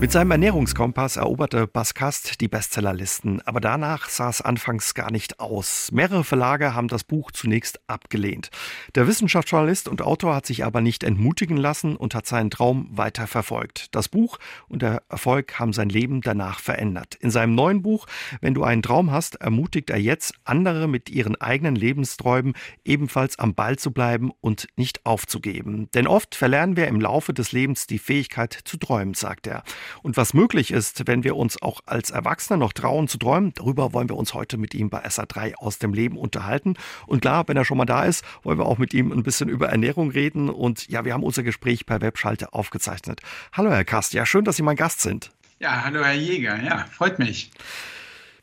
Mit seinem Ernährungskompass eroberte Baskast die Bestsellerlisten, aber danach sah es anfangs gar nicht aus. Mehrere Verlage haben das Buch zunächst abgelehnt. Der Wissenschaftsjournalist und Autor hat sich aber nicht entmutigen lassen und hat seinen Traum weiter verfolgt. Das Buch und der Erfolg haben sein Leben danach verändert. In seinem neuen Buch Wenn du einen Traum hast, ermutigt er jetzt andere mit ihren eigenen Lebensträumen ebenfalls am Ball zu bleiben und nicht aufzugeben. Denn oft verlernen wir im Laufe des Lebens die Fähigkeit zu träumen, sagt er und was möglich ist, wenn wir uns auch als Erwachsene noch trauen zu träumen. Darüber wollen wir uns heute mit ihm bei SA3 aus dem Leben unterhalten. Und klar, wenn er schon mal da ist, wollen wir auch mit ihm ein bisschen über Ernährung reden. Und ja, wir haben unser Gespräch per Webschalte aufgezeichnet. Hallo, Herr Kast. Ja, schön, dass Sie mein Gast sind. Ja, hallo, Herr Jäger. Ja, freut mich.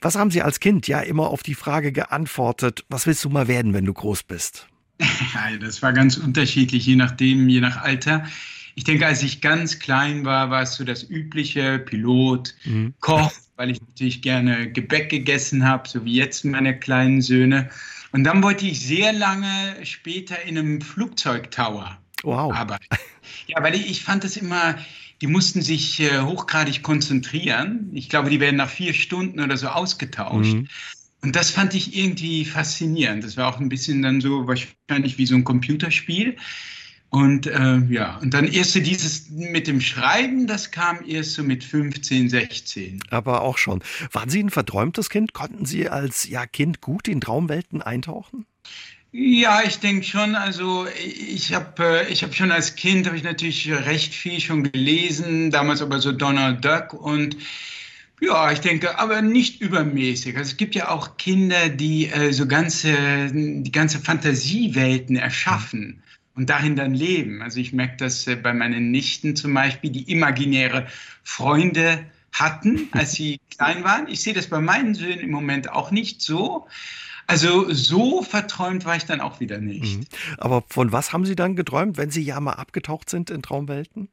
Was haben Sie als Kind ja immer auf die Frage geantwortet, was willst du mal werden, wenn du groß bist? Ja, das war ganz unterschiedlich, je nachdem, je nach Alter. Ich denke, als ich ganz klein war, war es so das übliche Pilot, mhm. Koch, weil ich natürlich gerne Gebäck gegessen habe, so wie jetzt meine kleinen Söhne. Und dann wollte ich sehr lange später in einem Flugzeugtower wow. arbeiten. Ja, weil ich, ich fand es immer, die mussten sich äh, hochgradig konzentrieren. Ich glaube, die werden nach vier Stunden oder so ausgetauscht. Mhm. Und das fand ich irgendwie faszinierend. Das war auch ein bisschen dann so wahrscheinlich wie so ein Computerspiel. Und äh, ja, und dann erst so dieses mit dem Schreiben, das kam erst so mit 15, 16. Aber auch schon. Waren Sie ein verträumtes Kind? Konnten Sie als ja, Kind gut in Traumwelten eintauchen? Ja, ich denke schon. Also ich habe äh, ich hab schon als Kind, habe ich natürlich recht viel schon gelesen, damals aber so Donald Duck und ja, ich denke, aber nicht übermäßig. Also es gibt ja auch Kinder, die äh, so ganze, die ganze Fantasiewelten erschaffen und darin dann leben. Also ich merke das äh, bei meinen Nichten zum Beispiel, die imaginäre Freunde hatten, als sie klein waren. Ich sehe das bei meinen Söhnen im Moment auch nicht so. Also so verträumt war ich dann auch wieder nicht. Mhm. Aber von was haben Sie dann geträumt, wenn Sie ja mal abgetaucht sind in Traumwelten?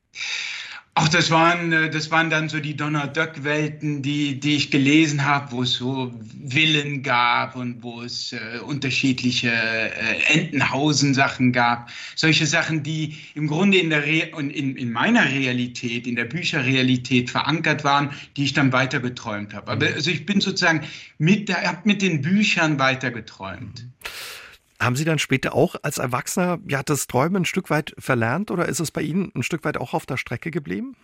Ach, das waren, äh, das waren dann so die Donald Duck-Welten, die, die ich gelesen habe, wo es so Villen gab und wo es äh, unterschiedliche äh, Entenhausen-Sachen gab. Solche Sachen, die im Grunde in, der Re in, in meiner Realität, in der Bücherrealität verankert waren, die ich dann weiter geträumt habe. Aber mhm. also ich bin sozusagen mit, habe mit den Büchern weiter geträumt. Mhm. Haben Sie dann später auch als Erwachsener ja, das Träumen ein Stück weit verlernt oder ist es bei Ihnen ein Stück weit auch auf der Strecke geblieben?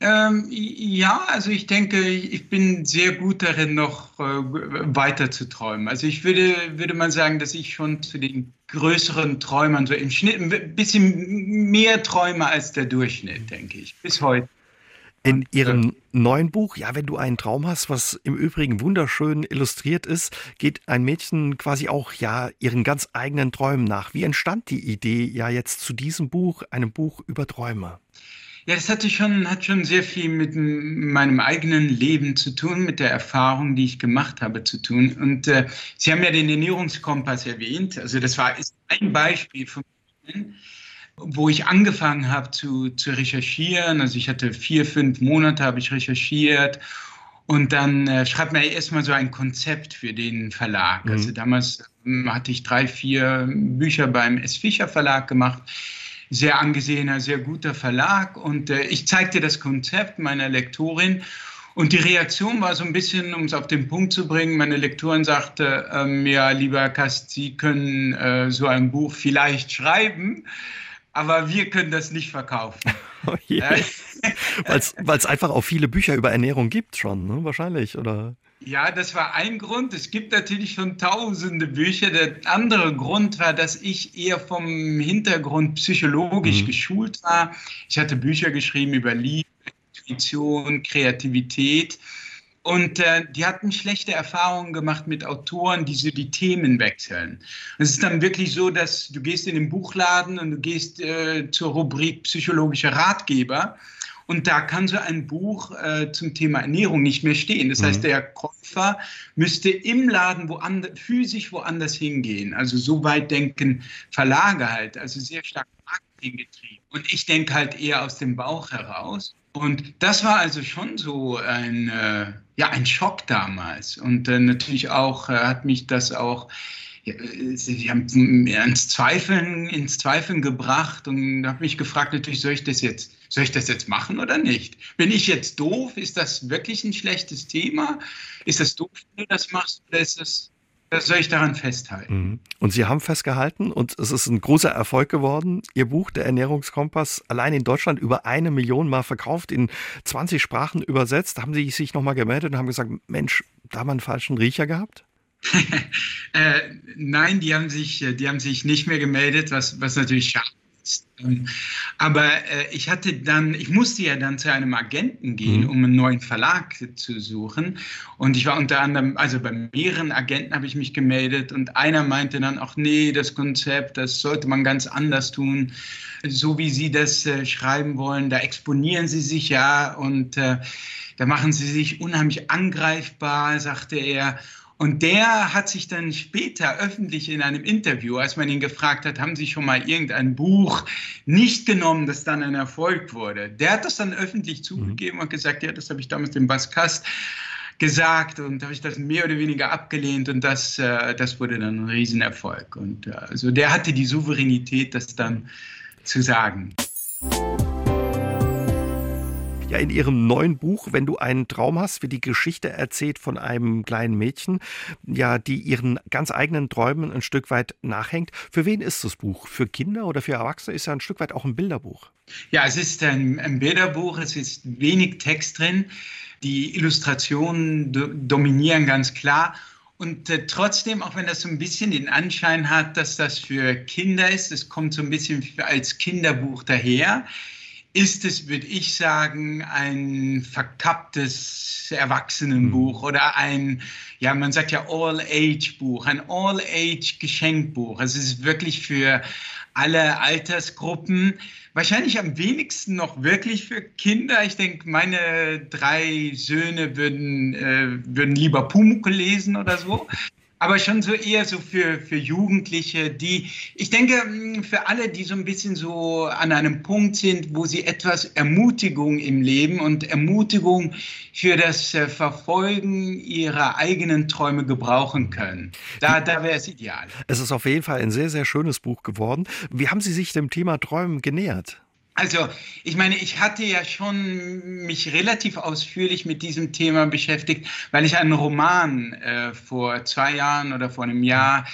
Ähm, ja, also ich denke, ich bin sehr gut darin, noch äh, weiter zu träumen. Also ich würde, würde mal sagen, dass ich schon zu den größeren Träumern so im Schnitt ein bisschen mehr träume als der Durchschnitt, denke ich, bis heute. In Ihrem neuen Buch, ja, wenn du einen Traum hast, was im Übrigen wunderschön illustriert ist, geht ein Mädchen quasi auch ja ihren ganz eigenen Träumen nach. Wie entstand die Idee ja jetzt zu diesem Buch, einem Buch über Träume? Ja, das hatte schon, hat schon sehr viel mit meinem eigenen Leben zu tun, mit der Erfahrung, die ich gemacht habe, zu tun. Und äh, Sie haben ja den Ernährungskompass erwähnt. Also das war ist ein Beispiel von Ihnen wo ich angefangen habe zu, zu recherchieren. Also ich hatte vier, fünf Monate habe ich recherchiert und dann äh, schreibt man erstmal so ein Konzept für den Verlag. Mhm. Also damals ähm, hatte ich drei, vier Bücher beim S. Fischer Verlag gemacht. Sehr angesehener, sehr guter Verlag. Und äh, ich zeigte das Konzept meiner Lektorin. Und die Reaktion war so ein bisschen, um es auf den Punkt zu bringen, meine Lektorin sagte, ähm, ja, lieber Kast, Sie können äh, so ein Buch vielleicht schreiben aber wir können das nicht verkaufen. Oh Weil es einfach auch viele Bücher über Ernährung gibt schon, ne? wahrscheinlich, oder? Ja, das war ein Grund. Es gibt natürlich schon tausende Bücher. Der andere Grund war, dass ich eher vom Hintergrund psychologisch mhm. geschult war. Ich hatte Bücher geschrieben über Liebe, Intuition, Kreativität. Und äh, die hatten schlechte Erfahrungen gemacht mit Autoren, die so die Themen wechseln. Es ist dann wirklich so, dass du gehst in den Buchladen und du gehst äh, zur Rubrik psychologischer Ratgeber und da kann so ein Buch äh, zum Thema Ernährung nicht mehr stehen. Das mhm. heißt, der Käufer müsste im Laden woanders, physisch woanders hingehen. Also so weit denken Verlage halt, also sehr stark Marketing getrieben. Und ich denke halt eher aus dem Bauch heraus. Und das war also schon so ein, äh, ja, ein Schock damals. Und äh, natürlich auch äh, hat mich das auch sie haben ins Zweifeln, ins Zweifeln gebracht und habe mich gefragt, natürlich, soll ich das jetzt, soll ich das jetzt machen oder nicht? Bin ich jetzt doof? Ist das wirklich ein schlechtes Thema? Ist das doof, wenn du das machst oder ist das soll ich daran festhalten. Mhm. Und Sie haben festgehalten und es ist ein großer Erfolg geworden. Ihr Buch, der Ernährungskompass, allein in Deutschland über eine Million Mal verkauft, in 20 Sprachen übersetzt. Da haben Sie sich nochmal gemeldet und haben gesagt, Mensch, da haben wir einen falschen Riecher gehabt? äh, nein, die haben sich, äh, die haben sich nicht mehr gemeldet, was, was natürlich schade ist. Aber äh, ich hatte dann, ich musste ja dann zu einem Agenten gehen, mhm. um einen neuen Verlag zu suchen. Und ich war unter anderem, also bei mehreren Agenten habe ich mich gemeldet und einer meinte dann auch, nee, das Konzept, das sollte man ganz anders tun. So wie Sie das äh, schreiben wollen, da exponieren Sie sich ja und äh, da machen Sie sich unheimlich angreifbar, sagte er. Und der hat sich dann später öffentlich in einem Interview, als man ihn gefragt hat, haben Sie schon mal irgendein Buch nicht genommen, das dann ein Erfolg wurde? Der hat das dann öffentlich zugegeben mhm. und gesagt, ja, das habe ich damals dem Baskast gesagt und habe ich das mehr oder weniger abgelehnt und das, äh, das wurde dann ein Riesenerfolg. Und äh, also der hatte die Souveränität, das dann zu sagen ja in ihrem neuen Buch, wenn du einen Traum hast, wie die Geschichte erzählt von einem kleinen Mädchen, ja, die ihren ganz eigenen Träumen ein Stück weit nachhängt. Für wen ist das Buch? Für Kinder oder für Erwachsene ist ja ein Stück weit auch ein Bilderbuch. Ja, es ist ein, ein Bilderbuch, es ist wenig Text drin. Die Illustrationen do dominieren ganz klar. Und äh, trotzdem, auch wenn das so ein bisschen den Anschein hat, dass das für Kinder ist, es kommt so ein bisschen als Kinderbuch daher, ist es, würde ich sagen, ein verkapptes Erwachsenenbuch mhm. oder ein, ja, man sagt ja All-Age-Buch, ein All-Age-Geschenkbuch. Es ist wirklich für alle Altersgruppen. Wahrscheinlich am wenigsten noch wirklich für Kinder. Ich denke, meine drei Söhne würden, äh, würden lieber Pumuckl lesen oder so aber schon so eher so für, für Jugendliche, die, ich denke, mm, für alle, die so ein bisschen so an einem Punkt sind, wo sie etwas Ermutigung im Leben und Ermutigung für das äh, Verfolgen ihrer eigenen Träume gebrauchen können. Da, da wäre es ideal. Es ist auf jeden Fall ein sehr, sehr schönes Buch geworden. Wie haben Sie sich dem Thema Träumen genähert? Also, ich meine, ich hatte ja schon mich relativ ausführlich mit diesem Thema beschäftigt, weil ich einen Roman äh, vor zwei Jahren oder vor einem Jahr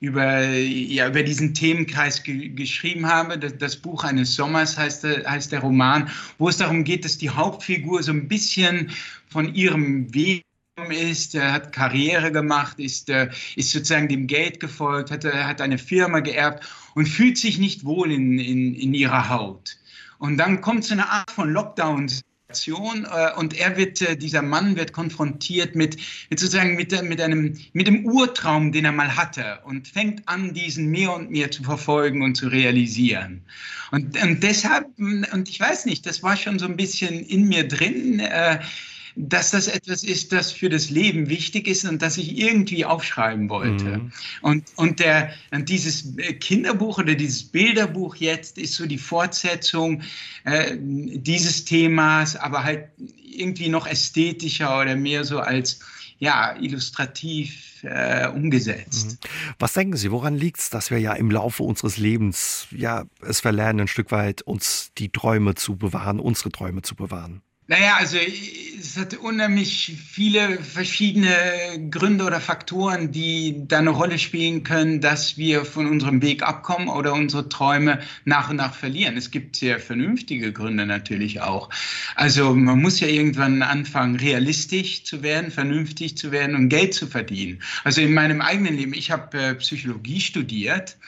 über, ja, über diesen Themenkreis ge geschrieben habe. Das, das, Buch eines Sommers heißt, heißt der Roman, wo es darum geht, dass die Hauptfigur so ein bisschen von ihrem Weg ist, hat Karriere gemacht, ist, äh, ist sozusagen dem Geld gefolgt, hat, hat eine Firma geerbt und fühlt sich nicht wohl in, in, in ihrer Haut. Und dann kommt so eine Art von Lockdown. Äh, und er wird, äh, dieser Mann wird konfrontiert mit, mit sozusagen mit, mit einem, mit dem Urtraum, den er mal hatte und fängt an, diesen mehr und mehr zu verfolgen und zu realisieren. Und, und deshalb, und ich weiß nicht, das war schon so ein bisschen in mir drin, äh, dass das etwas ist, das für das Leben wichtig ist und das ich irgendwie aufschreiben wollte. Mhm. Und, und, der, und dieses Kinderbuch oder dieses Bilderbuch jetzt ist so die Fortsetzung äh, dieses Themas, aber halt irgendwie noch ästhetischer oder mehr so als ja, illustrativ äh, umgesetzt. Mhm. Was denken Sie, woran liegt es, dass wir ja im Laufe unseres Lebens ja es verlernen, ein Stück weit uns die Träume zu bewahren, unsere Träume zu bewahren? Naja, also es hat unheimlich viele verschiedene Gründe oder Faktoren, die da eine Rolle spielen können, dass wir von unserem Weg abkommen oder unsere Träume nach und nach verlieren. Es gibt sehr vernünftige Gründe natürlich auch. Also man muss ja irgendwann anfangen, realistisch zu werden, vernünftig zu werden und Geld zu verdienen. Also in meinem eigenen Leben, ich habe äh, Psychologie studiert.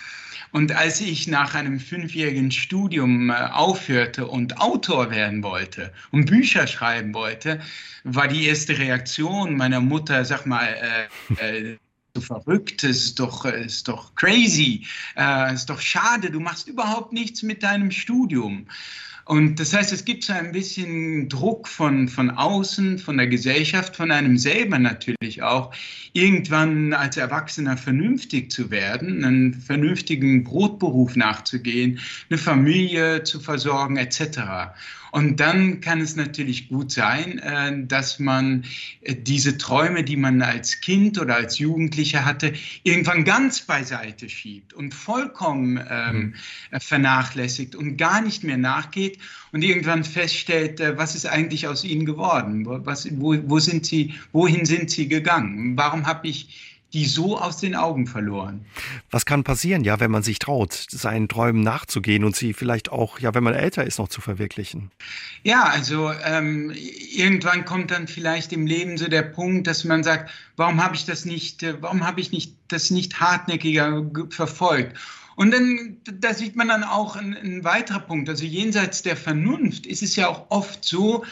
Und als ich nach einem fünfjährigen Studium äh, aufhörte und Autor werden wollte und Bücher schreiben wollte, war die erste Reaktion meiner Mutter, sag mal, äh, äh, so verrückt, es ist doch, ist doch crazy, äh, es ist doch schade, du machst überhaupt nichts mit deinem Studium. Und das heißt, es gibt so ein bisschen Druck von, von außen, von der Gesellschaft, von einem selber natürlich auch, irgendwann als Erwachsener vernünftig zu werden, einen vernünftigen Brotberuf nachzugehen, eine Familie zu versorgen etc. Und dann kann es natürlich gut sein, äh, dass man äh, diese Träume, die man als Kind oder als Jugendlicher hatte, irgendwann ganz beiseite schiebt und vollkommen ähm, mhm. vernachlässigt und gar nicht mehr nachgeht und irgendwann feststellt, äh, was ist eigentlich aus ihnen geworden? Was, wo, wo sind sie, wohin sind sie gegangen? Warum habe ich die so aus den Augen verloren. Was kann passieren, ja, wenn man sich traut, seinen Träumen nachzugehen und sie vielleicht auch, ja, wenn man älter ist, noch zu verwirklichen? Ja, also ähm, irgendwann kommt dann vielleicht im Leben so der Punkt, dass man sagt, warum habe ich das nicht, äh, warum habe ich nicht das nicht hartnäckiger verfolgt? Und dann, da sieht man dann auch ein, ein weiterer Punkt. Also jenseits der Vernunft ist es ja auch oft so,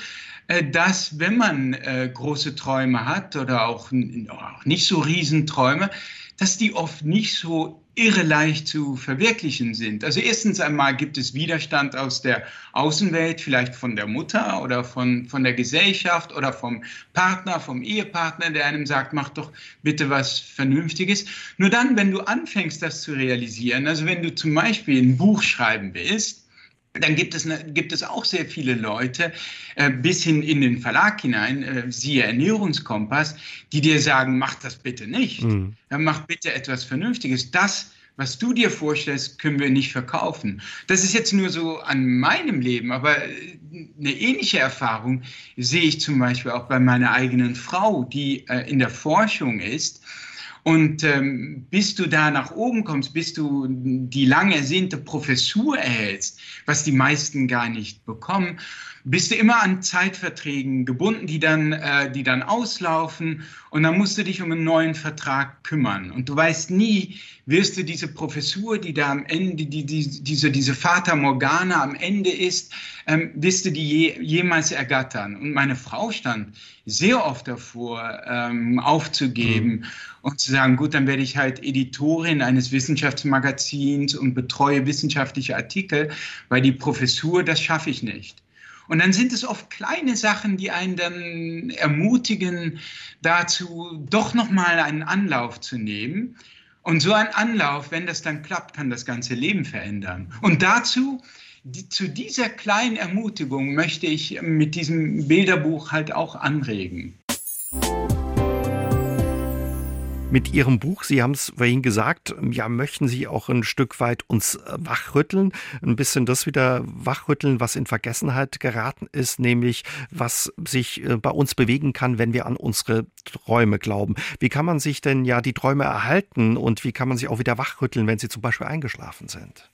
dass wenn man äh, große Träume hat oder auch, auch nicht so Riesenträume, dass die oft nicht so irre leicht zu verwirklichen sind. Also erstens einmal gibt es Widerstand aus der Außenwelt, vielleicht von der Mutter oder von, von der Gesellschaft oder vom Partner, vom Ehepartner, der einem sagt, mach doch bitte was Vernünftiges. Nur dann, wenn du anfängst, das zu realisieren, also wenn du zum Beispiel ein Buch schreiben willst, dann gibt es, gibt es auch sehr viele Leute, äh, bis hin in den Verlag hinein, äh, siehe Ernährungskompass, die dir sagen, mach das bitte nicht. Mhm. Mach bitte etwas Vernünftiges. Das, was du dir vorstellst, können wir nicht verkaufen. Das ist jetzt nur so an meinem Leben, aber äh, eine ähnliche Erfahrung sehe ich zum Beispiel auch bei meiner eigenen Frau, die äh, in der Forschung ist und ähm, bis du da nach oben kommst, bis du die lang ersehnte Professur erhältst, was die meisten gar nicht bekommen, bist du immer an Zeitverträgen gebunden, die dann, äh, die dann auslaufen und dann musst du dich um einen neuen Vertrag kümmern. Und du weißt nie, wirst du diese Professur, die da am Ende, die, die, diese, diese Fata Morgana am Ende ist, ähm, wirst du die je, jemals ergattern. Und meine Frau stand sehr oft davor, ähm, aufzugeben mhm. und zu sagen, gut, dann werde ich halt Editorin eines Wissenschaftsmagazins und betreue wissenschaftliche Artikel, weil die Professur, das schaffe ich nicht. Und dann sind es oft kleine Sachen, die einen dann ermutigen, dazu doch nochmal einen Anlauf zu nehmen. Und so ein Anlauf, wenn das dann klappt, kann das ganze Leben verändern. Und dazu, die, zu dieser kleinen Ermutigung möchte ich mit diesem Bilderbuch halt auch anregen. Mit Ihrem Buch, Sie haben es vorhin gesagt, ja, möchten Sie auch ein Stück weit uns äh, wachrütteln, ein bisschen das wieder wachrütteln, was in Vergessenheit geraten ist, nämlich was sich äh, bei uns bewegen kann, wenn wir an unsere Träume glauben. Wie kann man sich denn ja die Träume erhalten und wie kann man sie auch wieder wachrütteln, wenn sie zum Beispiel eingeschlafen sind?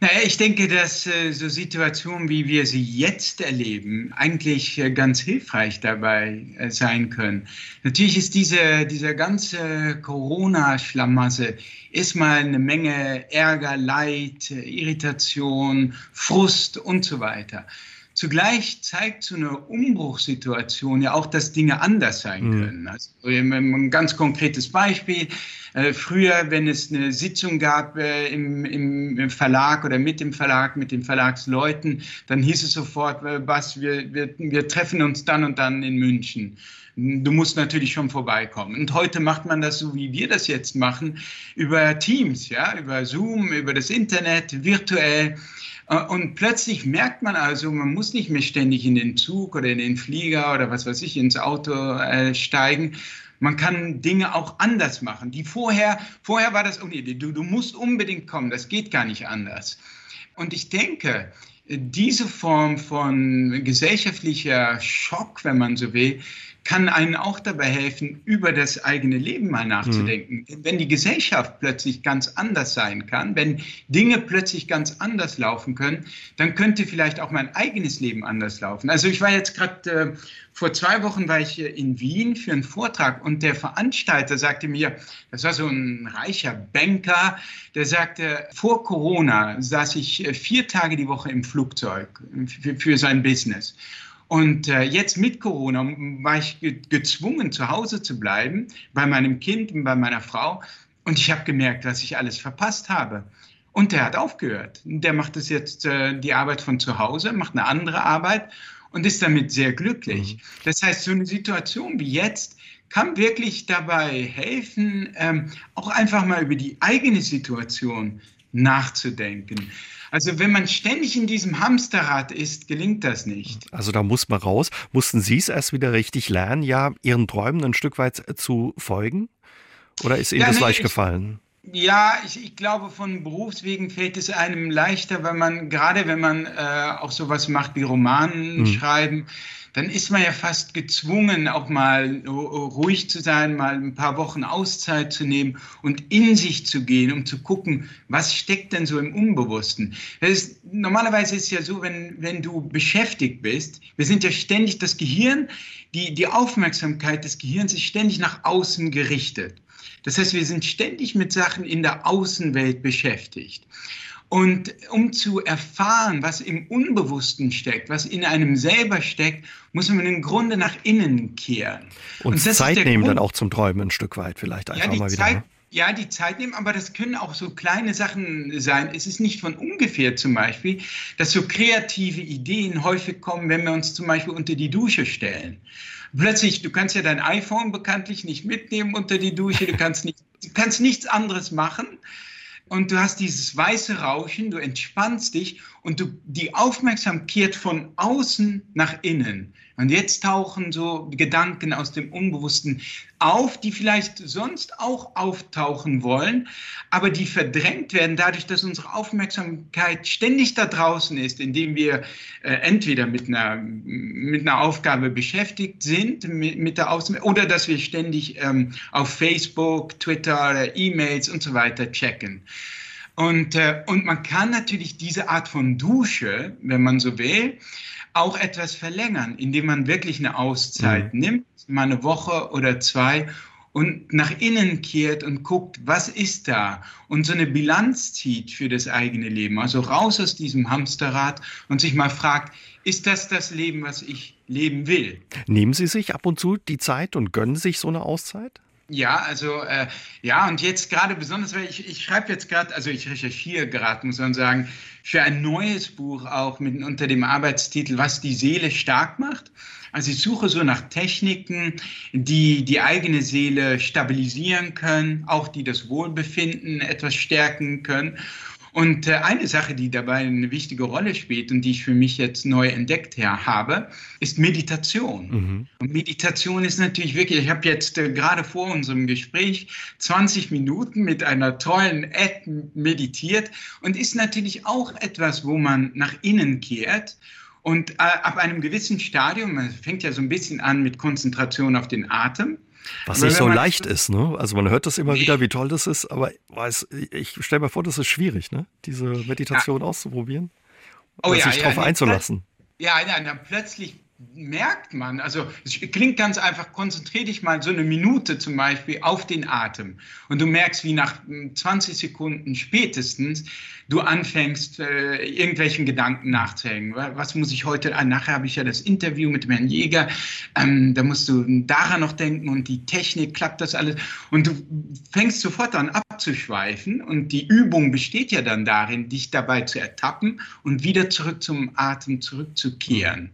Naja, ich denke, dass äh, so Situationen, wie wir sie jetzt erleben, eigentlich äh, ganz hilfreich dabei äh, sein können. Natürlich ist diese, diese ganze Corona-Schlamasse erstmal eine Menge Ärger, Leid, Irritation, Frust und so weiter. Zugleich zeigt so eine Umbruchssituation ja auch, dass Dinge anders sein mhm. können. Also ein ganz konkretes Beispiel. Äh, früher, wenn es eine Sitzung gab äh, im, im, Verlag oder mit dem Verlag, mit den Verlagsleuten, dann hieß es sofort, äh, was, wir, wir, wir treffen uns dann und dann in München. Du musst natürlich schon vorbeikommen. Und heute macht man das so, wie wir das jetzt machen, über Teams, ja, über Zoom, über das Internet, virtuell. Äh, und plötzlich merkt man also, man muss nicht mehr ständig in den Zug oder in den Flieger oder was weiß ich, ins Auto äh, steigen. Man kann Dinge auch anders machen. Die vorher, vorher war das, oh du, du musst unbedingt kommen, das geht gar nicht anders. Und ich denke, diese Form von gesellschaftlicher Schock, wenn man so will, kann einen auch dabei helfen, über das eigene Leben mal nachzudenken. Mhm. Wenn die Gesellschaft plötzlich ganz anders sein kann, wenn Dinge plötzlich ganz anders laufen können, dann könnte vielleicht auch mein eigenes Leben anders laufen. Also ich war jetzt gerade äh, vor zwei Wochen war ich in Wien für einen Vortrag und der Veranstalter sagte mir, das war so ein reicher Banker, der sagte, vor Corona saß ich äh, vier Tage die Woche im Flugzeug für, für sein Business. Und äh, jetzt mit Corona war ich ge gezwungen, zu Hause zu bleiben, bei meinem Kind und bei meiner Frau. Und ich habe gemerkt, dass ich alles verpasst habe. Und der hat aufgehört. Der macht das jetzt äh, die Arbeit von zu Hause, macht eine andere Arbeit und ist damit sehr glücklich. Mhm. Das heißt, so eine Situation wie jetzt kann wirklich dabei helfen, ähm, auch einfach mal über die eigene Situation nachzudenken. Also wenn man ständig in diesem Hamsterrad ist, gelingt das nicht. Also da muss man raus. Mussten Sie es erst wieder richtig lernen, ja, Ihren Träumen ein Stück weit zu folgen? Oder ist Ihnen ja, das nee, leicht ich, gefallen? Ja, ich, ich, glaube, von Berufswegen fällt es einem leichter, wenn man, gerade wenn man äh, auch sowas macht wie Romanen mhm. schreiben, dann ist man ja fast gezwungen, auch mal ruhig zu sein, mal ein paar Wochen Auszeit zu nehmen und in sich zu gehen, um zu gucken, was steckt denn so im Unbewussten. Ist, normalerweise ist es ja so, wenn, wenn du beschäftigt bist, wir sind ja ständig, das Gehirn, die, die Aufmerksamkeit des Gehirns ist ständig nach außen gerichtet. Das heißt, wir sind ständig mit Sachen in der Außenwelt beschäftigt. Und um zu erfahren, was im Unbewussten steckt, was in einem selber steckt, muss man im Grunde nach innen kehren. Und, und Zeit nehmen Grund, dann auch zum Träumen ein Stück weit vielleicht einfach ja, mal wieder. Zeit, ne? Ja, die Zeit nehmen, aber das können auch so kleine Sachen sein. Es ist nicht von ungefähr zum Beispiel, dass so kreative Ideen häufig kommen, wenn wir uns zum Beispiel unter die Dusche stellen. Plötzlich, du kannst ja dein iPhone bekanntlich nicht mitnehmen unter die Dusche, du kannst, nicht, du kannst nichts anderes machen und du hast dieses weiße Rauschen, du entspannst dich und du, die Aufmerksamkeit von außen nach innen. Und jetzt tauchen so Gedanken aus dem Unbewussten auf, die vielleicht sonst auch auftauchen wollen, aber die verdrängt werden dadurch, dass unsere Aufmerksamkeit ständig da draußen ist, indem wir äh, entweder mit einer, mit einer Aufgabe beschäftigt sind, mit, mit der Außen oder dass wir ständig ähm, auf Facebook, Twitter, E-Mails und so weiter checken. Und, äh, und man kann natürlich diese Art von Dusche, wenn man so will, auch etwas verlängern, indem man wirklich eine Auszeit mhm. nimmt, mal eine Woche oder zwei und nach innen kehrt und guckt, was ist da und so eine Bilanz zieht für das eigene Leben. Also raus aus diesem Hamsterrad und sich mal fragt, ist das das Leben, was ich leben will? Nehmen Sie sich ab und zu die Zeit und gönnen sich so eine Auszeit? Ja, also äh, ja, und jetzt gerade besonders, weil ich, ich schreibe jetzt gerade, also ich recherchiere gerade, muss man sagen, für ein neues Buch auch mit, unter dem Arbeitstitel Was die Seele stark macht. Also ich suche so nach Techniken, die die eigene Seele stabilisieren können, auch die das Wohlbefinden etwas stärken können. Und äh, eine Sache, die dabei eine wichtige Rolle spielt und die ich für mich jetzt neu entdeckt habe, ist Meditation. Mhm. Und Meditation ist natürlich wirklich, ich habe jetzt äh, gerade vor unserem Gespräch 20 Minuten mit einer tollen App meditiert und ist natürlich auch etwas, wo man nach innen kehrt. Und äh, ab einem gewissen Stadium, man fängt ja so ein bisschen an mit Konzentration auf den Atem, was nicht so leicht ist, ne? Also man hört das immer wieder, wie toll das ist, aber weiß, ich stelle mir vor, das ist schwierig, ne? Diese Meditation ja. auszuprobieren. Oh, ja, sich ja, darauf einzulassen. Ja, ja, dann plötzlich merkt man, also es klingt ganz einfach, konzentriere dich mal so eine Minute zum Beispiel auf den Atem und du merkst, wie nach 20 hm, Sekunden spätestens du anfängst, äh, irgendwelchen Gedanken nachzuhängen. Was muss ich heute, ah, nachher habe ich ja das Interview mit dem Herrn Jäger, ähm, da musst du daran noch denken und die Technik, klappt das alles und du fängst sofort an abzuschweifen und die Übung besteht ja dann darin, dich dabei zu ertappen und wieder zurück zum Atem zurückzukehren.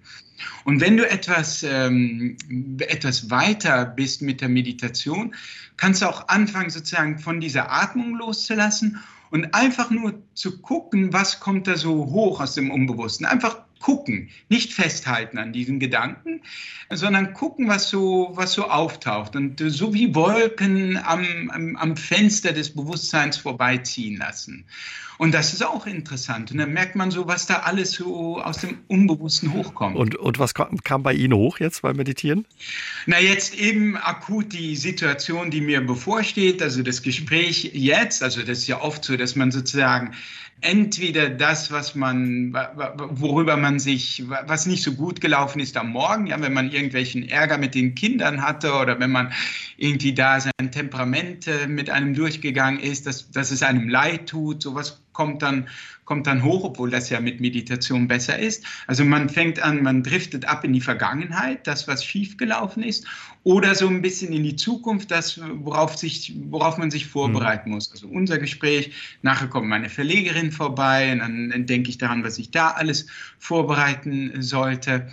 Und wenn du etwas, ähm, etwas weiter bist mit der Meditation, kannst du auch anfangen, sozusagen von dieser Atmung loszulassen und einfach nur zu gucken, was kommt da so hoch aus dem Unbewussten. Einfach gucken, nicht festhalten an diesen Gedanken, sondern gucken, was so, was so auftaucht und so wie Wolken am, am, am Fenster des Bewusstseins vorbeiziehen lassen. Und das ist auch interessant. Und dann merkt man so, was da alles so aus dem Unbewussten hochkommt. Und, und was kam, kam bei Ihnen hoch jetzt beim Meditieren? Na, jetzt eben akut die Situation, die mir bevorsteht, also das Gespräch jetzt. Also das ist ja oft so, dass man sozusagen entweder das, was man, worüber man sich, was nicht so gut gelaufen ist am Morgen, ja, wenn man irgendwelchen Ärger mit den Kindern hatte oder wenn man irgendwie da sein Temperament äh, mit einem durchgegangen ist, dass, dass es einem leid tut, sowas kommt dann, kommt dann hoch, obwohl das ja mit Meditation besser ist. Also man fängt an, man driftet ab in die Vergangenheit, das, was schiefgelaufen ist, oder so ein bisschen in die Zukunft, das, worauf, sich, worauf man sich vorbereiten muss. Also unser Gespräch, nachher kommt meine Verlegerin vorbei und dann denke ich daran, was ich da alles vorbereiten sollte.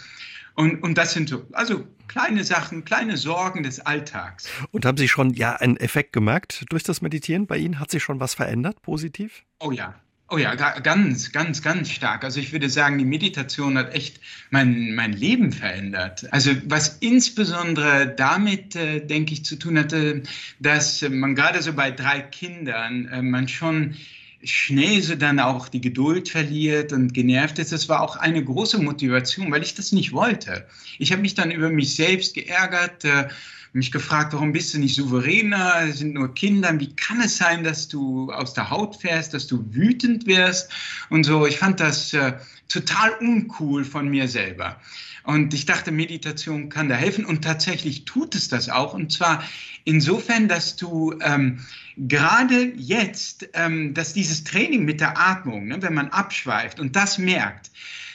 Und, und das sind so, also kleine Sachen, kleine Sorgen des Alltags. Und haben Sie schon ja einen Effekt gemerkt durch das Meditieren bei Ihnen? Hat sich schon was verändert, positiv? Oh ja, Oh ja, ganz, ganz, ganz stark. Also ich würde sagen, die Meditation hat echt mein, mein Leben verändert. Also was insbesondere damit, äh, denke ich, zu tun hatte, dass man gerade so bei drei Kindern, äh, man schon schnell so dann auch die Geduld verliert und genervt ist. Das war auch eine große Motivation, weil ich das nicht wollte. Ich habe mich dann über mich selbst geärgert. Äh, mich gefragt, warum bist du nicht souveräner? Es sind nur Kinder. Wie kann es sein, dass du aus der Haut fährst, dass du wütend wirst und so? Ich fand das äh, total uncool von mir selber. Und ich dachte, Meditation kann da helfen und tatsächlich tut es das auch. Und zwar insofern, dass du ähm, gerade jetzt, ähm, dass dieses Training mit der Atmung, ne, wenn man abschweift und das merkt,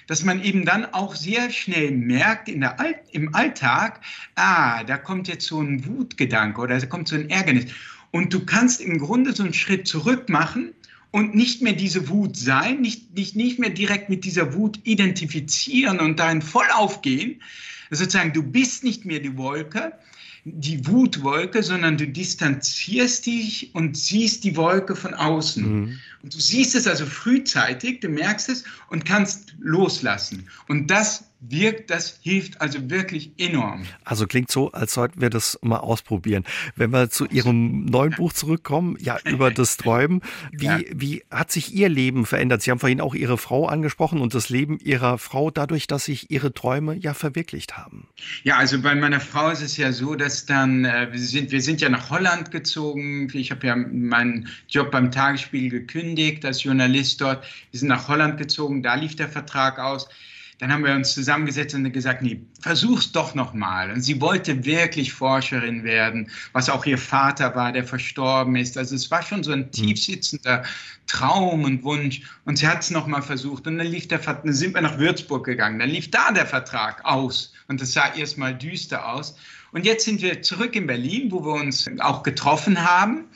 dass man eben dann auch sehr schnell merkt in der All im Alltag, ah, da kommt jetzt so ein Wutgedanke oder da kommt so ein Ärgernis. Und du kannst im Grunde so einen Schritt zurück machen und nicht mehr diese Wut sein, nicht, nicht, nicht mehr direkt mit dieser Wut identifizieren und darin voll aufgehen. Sozusagen, du bist nicht mehr die Wolke, die Wutwolke, sondern du distanzierst dich und siehst die Wolke von außen. Mhm. Und du siehst es also frühzeitig, du merkst es und kannst loslassen. Und das wirkt, das hilft also wirklich enorm. Also klingt so, als sollten wir das mal ausprobieren. Wenn wir zu Ihrem neuen Buch zurückkommen, ja, über das Träumen, wie, ja. wie hat sich Ihr Leben verändert? Sie haben vorhin auch Ihre Frau angesprochen und das Leben Ihrer Frau dadurch, dass sich Ihre Träume ja verwirklicht haben. Ja, also bei meiner Frau ist es ja so, dass dann, äh, wir, sind, wir sind ja nach Holland gezogen. Ich habe ja meinen Job beim Tagesspiegel gekündigt als Journalist dort. Wir sind nach Holland gezogen, da lief der Vertrag aus. Dann haben wir uns zusammengesetzt und gesagt, nee, versuch's doch nochmal. Und sie wollte wirklich Forscherin werden, was auch ihr Vater war, der verstorben ist. Also es war schon so ein hm. tiefsitzender Traum und Wunsch. Und sie hat es nochmal versucht. Und dann lief der dann sind wir nach Würzburg gegangen. Dann lief da der Vertrag aus. Und das sah erstmal düster aus. Und jetzt sind wir zurück in Berlin, wo wir uns auch getroffen haben.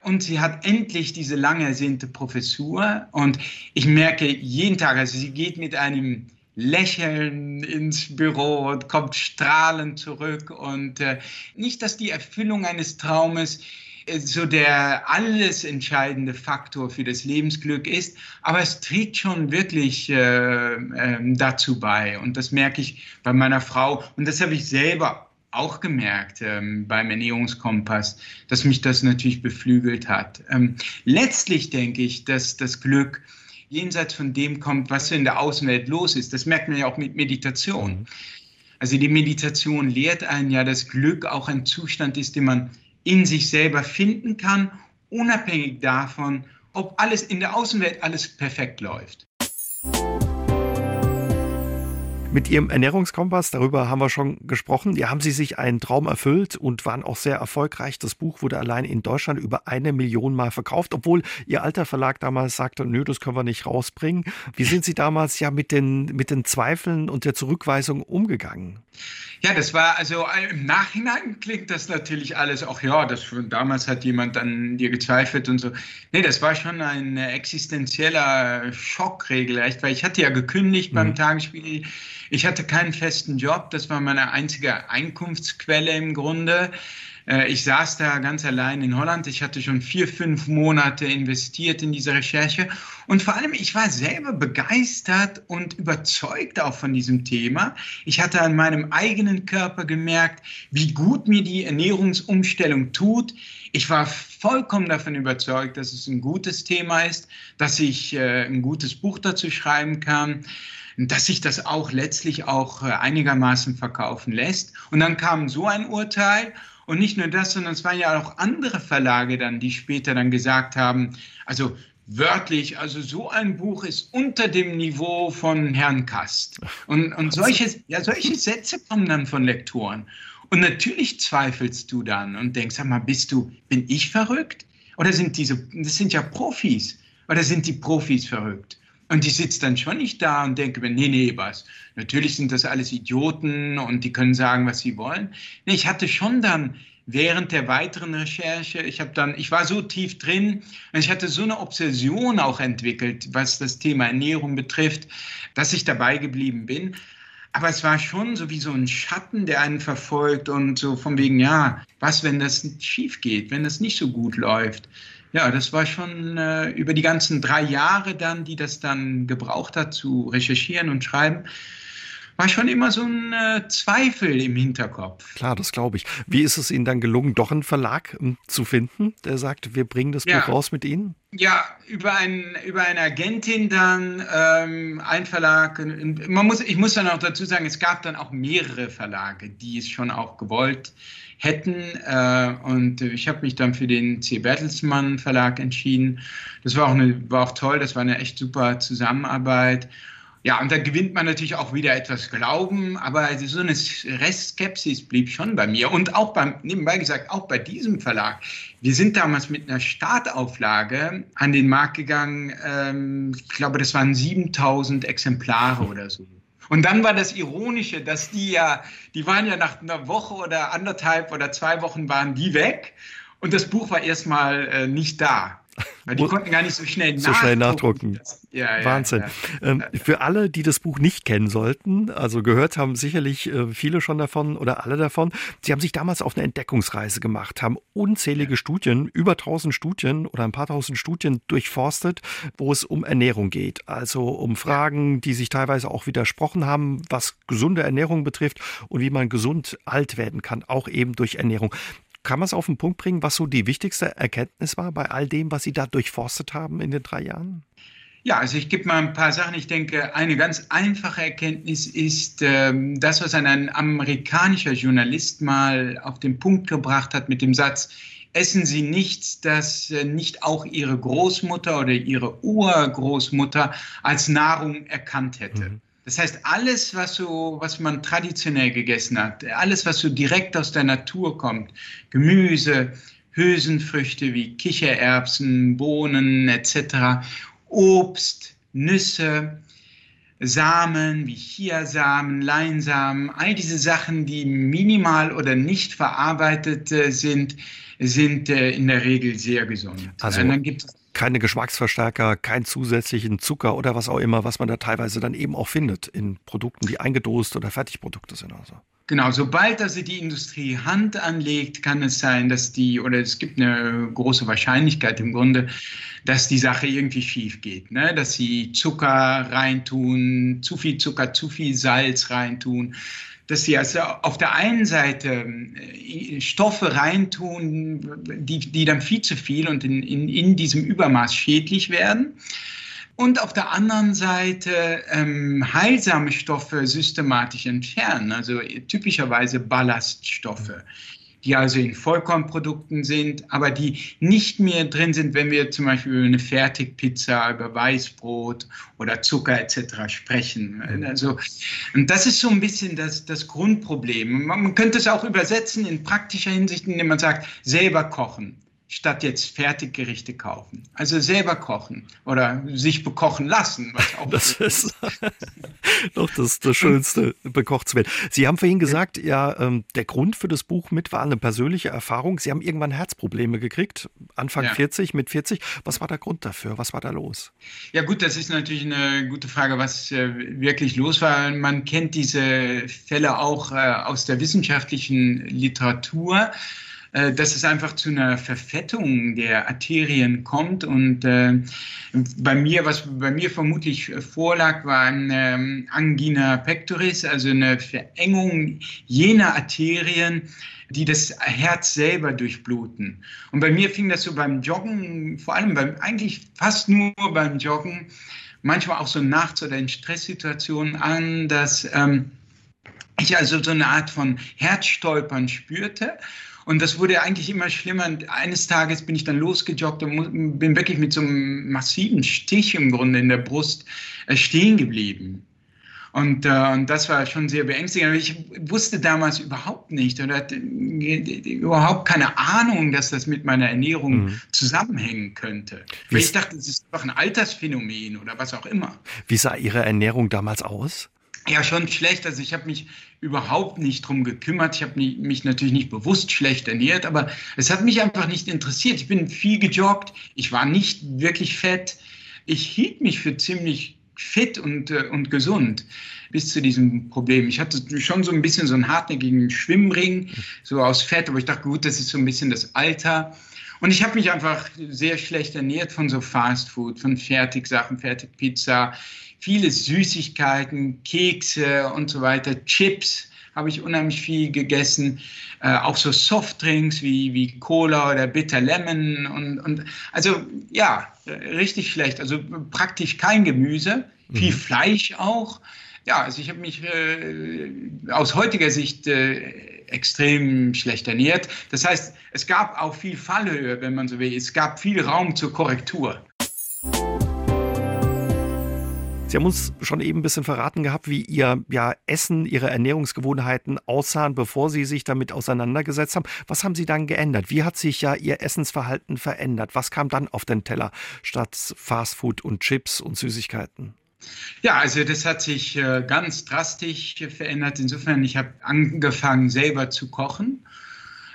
Und sie hat endlich diese lang ersehnte Professur. Und ich merke jeden Tag, also sie geht mit einem Lächeln ins Büro und kommt strahlend zurück. Und äh, nicht, dass die Erfüllung eines Traumes äh, so der alles entscheidende Faktor für das Lebensglück ist, aber es trägt schon wirklich äh, äh, dazu bei. Und das merke ich bei meiner Frau. Und das habe ich selber auch gemerkt ähm, beim Ernährungskompass, dass mich das natürlich beflügelt hat. Ähm, letztlich denke ich, dass das Glück jenseits von dem kommt, was in der Außenwelt los ist. Das merkt man ja auch mit Meditation. Mhm. Also die Meditation lehrt einen ja, dass Glück auch ein Zustand ist, den man in sich selber finden kann, unabhängig davon, ob alles in der Außenwelt alles perfekt läuft. Mit Ihrem Ernährungskompass, darüber haben wir schon gesprochen, ja, haben Sie sich einen Traum erfüllt und waren auch sehr erfolgreich. Das Buch wurde allein in Deutschland über eine Million Mal verkauft, obwohl Ihr alter Verlag damals sagte, nö, das können wir nicht rausbringen. Wie sind Sie damals ja mit den, mit den Zweifeln und der Zurückweisung umgegangen? Ja, das war also im Nachhinein klingt das natürlich alles auch, ja, das schon damals hat jemand an dir gezweifelt und so. Nee, das war schon ein existenzieller Schock regelrecht, weil ich hatte ja gekündigt mhm. beim Tagesspiegel. Ich hatte keinen festen Job, das war meine einzige Einkunftsquelle im Grunde. Äh, ich saß da ganz allein in Holland. Ich hatte schon vier, fünf Monate investiert in diese Recherche. Und vor allem, ich war selber begeistert und überzeugt auch von diesem Thema. Ich hatte an meinem eigenen Körper gemerkt, wie gut mir die Ernährungsumstellung tut. Ich war vollkommen davon überzeugt, dass es ein gutes Thema ist, dass ich äh, ein gutes Buch dazu schreiben kann dass sich das auch letztlich auch äh, einigermaßen verkaufen lässt. Und dann kam so ein Urteil und nicht nur das, sondern es waren ja auch andere Verlage dann, die später dann gesagt haben, also wörtlich, also so ein Buch ist unter dem Niveau von Herrn Kast. Und, und solche, ja, solche Sätze kommen dann von Lektoren. Und natürlich zweifelst du dann und denkst, sag mal, bist du, bin ich verrückt? Oder sind diese, das sind ja Profis. Oder sind die Profis verrückt? Und ich sitze dann schon nicht da und denke mir, nee, nee, was. Natürlich sind das alles Idioten und die können sagen, was sie wollen. Nee, ich hatte schon dann während der weiteren Recherche, ich habe dann, ich war so tief drin und ich hatte so eine Obsession auch entwickelt, was das Thema Ernährung betrifft, dass ich dabei geblieben bin. aber es war schon so wie so ein Schatten, der einen verfolgt und so von wegen, ja, was, wenn das schief geht, wenn das nicht so gut läuft. Ja, das war schon äh, über die ganzen drei Jahre dann, die das dann gebraucht hat zu recherchieren und schreiben, war schon immer so ein äh, Zweifel im Hinterkopf. Klar, das glaube ich. Wie ist es Ihnen dann gelungen, doch einen Verlag um, zu finden, der sagt, wir bringen das ja. Buch raus mit Ihnen? Ja, über, ein, über eine Agentin dann, ähm, ein Verlag. Man muss, ich muss dann auch dazu sagen, es gab dann auch mehrere Verlage, die es schon auch gewollt hätten. Äh, und ich habe mich dann für den C. Bertelsmann Verlag entschieden. Das war auch, eine, war auch toll, das war eine echt super Zusammenarbeit. Ja, und da gewinnt man natürlich auch wieder etwas Glauben, aber so eine Restskepsis blieb schon bei mir. Und auch beim, nebenbei gesagt, auch bei diesem Verlag. Wir sind damals mit einer Startauflage an den Markt gegangen. Ähm, ich glaube, das waren 7000 Exemplare oder so. Und dann war das Ironische, dass die ja, die waren ja nach einer Woche oder anderthalb oder zwei Wochen waren die weg. Und das Buch war erstmal äh, nicht da. Weil die konnten gar nicht so schnell so nachdrucken. Schnell nachdrucken. Ja, Wahnsinn. Ja, ähm, für alle, die das Buch nicht kennen sollten, also gehört haben sicherlich äh, viele schon davon oder alle davon, sie haben sich damals auf eine Entdeckungsreise gemacht, haben unzählige Studien, über tausend Studien oder ein paar tausend Studien durchforstet, wo es um Ernährung geht. Also um Fragen, die sich teilweise auch widersprochen haben, was gesunde Ernährung betrifft und wie man gesund alt werden kann, auch eben durch Ernährung. Kann man es auf den Punkt bringen, was so die wichtigste Erkenntnis war bei all dem, was Sie da durchforstet haben in den drei Jahren? Ja, also ich gebe mal ein paar Sachen. Ich denke, eine ganz einfache Erkenntnis ist ähm, das, was ein amerikanischer Journalist mal auf den Punkt gebracht hat mit dem Satz, essen Sie nichts, das äh, nicht auch Ihre Großmutter oder Ihre Urgroßmutter als Nahrung erkannt hätte. Mhm. Das heißt, alles, was, so, was man traditionell gegessen hat, alles, was so direkt aus der Natur kommt, Gemüse, Hülsenfrüchte wie Kichererbsen, Bohnen etc., Obst, Nüsse, Samen wie Chiasamen, Leinsamen, all diese Sachen, die minimal oder nicht verarbeitet äh, sind, sind äh, in der Regel sehr gesund. Also Und dann gibt es keine Geschmacksverstärker, keinen zusätzlichen Zucker oder was auch immer, was man da teilweise dann eben auch findet in Produkten, die eingedost oder Fertigprodukte sind. Also. Genau, sobald also die Industrie Hand anlegt, kann es sein, dass die, oder es gibt eine große Wahrscheinlichkeit im Grunde, dass die Sache irgendwie schief geht. Ne? Dass sie Zucker reintun, zu viel Zucker, zu viel Salz reintun dass sie also auf der einen Seite äh, Stoffe reintun, die, die dann viel zu viel und in, in, in diesem Übermaß schädlich werden. Und auf der anderen Seite ähm, heilsame Stoffe systematisch entfernen, also typischerweise Ballaststoffe die also in Vollkornprodukten sind, aber die nicht mehr drin sind, wenn wir zum Beispiel über eine Fertigpizza, über Weißbrot oder Zucker etc. sprechen. Mhm. Also, und das ist so ein bisschen das, das Grundproblem. Man könnte es auch übersetzen in praktischer Hinsicht, indem man sagt, selber kochen statt jetzt Fertiggerichte kaufen. Also selber kochen oder sich bekochen lassen. Was auch das ist doch das, das Schönste, bekocht zu werden. Sie haben vorhin gesagt, ja, ähm, der Grund für das Buch mit war eine persönliche Erfahrung. Sie haben irgendwann Herzprobleme gekriegt, Anfang ja. 40, mit 40. Was war der Grund dafür? Was war da los? Ja gut, das ist natürlich eine gute Frage, was äh, wirklich los war. Man kennt diese Fälle auch äh, aus der wissenschaftlichen Literatur. Äh, dass es einfach zu einer Verfettung der Arterien kommt. Und äh, bei mir, was bei mir vermutlich vorlag, war eine ähm, Angina pectoris, also eine Verengung jener Arterien, die das Herz selber durchbluten. Und bei mir fing das so beim Joggen, vor allem beim, eigentlich fast nur beim Joggen, manchmal auch so nachts oder in Stresssituationen an, dass ähm, ich also so eine Art von Herzstolpern spürte und das wurde eigentlich immer schlimmer. Und eines Tages bin ich dann losgejoggt und bin wirklich mit so einem massiven Stich im Grunde in der Brust äh, stehen geblieben. Und, äh, und das war schon sehr beängstigend. Ich wusste damals überhaupt nicht oder hatte überhaupt keine Ahnung, dass das mit meiner Ernährung mhm. zusammenhängen könnte. Weil ich dachte, das ist doch ein Altersphänomen oder was auch immer. Wie sah Ihre Ernährung damals aus? Ja, schon schlecht. Also ich habe mich überhaupt nicht drum gekümmert. Ich habe mich natürlich nicht bewusst schlecht ernährt, aber es hat mich einfach nicht interessiert. Ich bin viel gejoggt. Ich war nicht wirklich fett. Ich hielt mich für ziemlich fit und, äh, und gesund bis zu diesem Problem. Ich hatte schon so ein bisschen so einen hartnäckigen Schwimmring, so aus Fett, aber ich dachte, gut, das ist so ein bisschen das Alter. Und ich habe mich einfach sehr schlecht ernährt von so Fast Food, von Fertigsachen, Fertigpizza, viele Süßigkeiten, Kekse und so weiter, Chips habe ich unheimlich viel gegessen. Äh, auch so Softdrinks wie, wie Cola oder Bitter Lemon und, und also ja, richtig schlecht. Also praktisch kein Gemüse, viel mhm. Fleisch auch. Ja, also ich habe mich äh, aus heutiger Sicht äh, extrem schlecht ernährt. Das heißt, es gab auch viel Fallhöhe, wenn man so will. Es gab viel Raum zur Korrektur. Sie haben uns schon eben ein bisschen verraten gehabt, wie Ihr ja, Essen, Ihre Ernährungsgewohnheiten aussahen, bevor Sie sich damit auseinandergesetzt haben. Was haben Sie dann geändert? Wie hat sich ja Ihr Essensverhalten verändert? Was kam dann auf den Teller statt Fastfood und Chips und Süßigkeiten? Ja, also das hat sich äh, ganz drastisch verändert. Insofern, ich habe angefangen, selber zu kochen.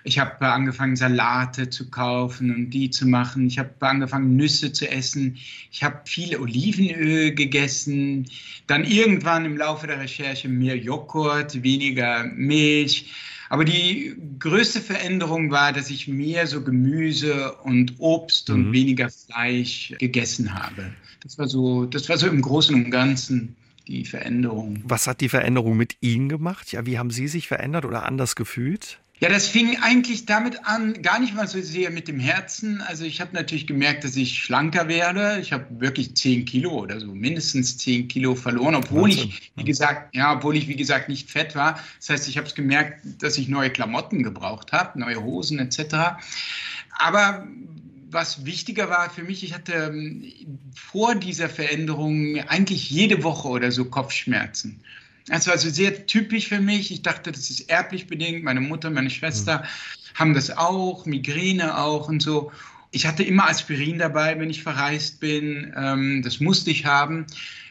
Ich habe angefangen, Salate zu kaufen und die zu machen. Ich habe angefangen, Nüsse zu essen. Ich habe viel Olivenöl gegessen. Dann irgendwann im Laufe der Recherche mehr Joghurt, weniger Milch. Aber die größte Veränderung war, dass ich mehr so Gemüse und Obst und mhm. weniger Fleisch gegessen habe. Das war so, das war so im Großen und Ganzen die Veränderung. Was hat die Veränderung mit Ihnen gemacht? Ja, wie haben Sie sich verändert oder anders gefühlt? Ja, das fing eigentlich damit an, gar nicht mal so sehr mit dem Herzen. Also ich habe natürlich gemerkt, dass ich schlanker werde. Ich habe wirklich zehn Kilo oder so, mindestens zehn Kilo verloren, obwohl ich, wie gesagt, ja, obwohl ich, wie gesagt, nicht fett war. Das heißt, ich habe es gemerkt, dass ich neue Klamotten gebraucht habe, neue Hosen etc. Aber was wichtiger war für mich, ich hatte ähm, vor dieser Veränderung eigentlich jede Woche oder so Kopfschmerzen. Das war also sehr typisch für mich. Ich dachte, das ist erblich bedingt. Meine Mutter, meine Schwester mhm. haben das auch, Migräne auch und so. Ich hatte immer Aspirin dabei, wenn ich verreist bin. Ähm, das musste ich haben.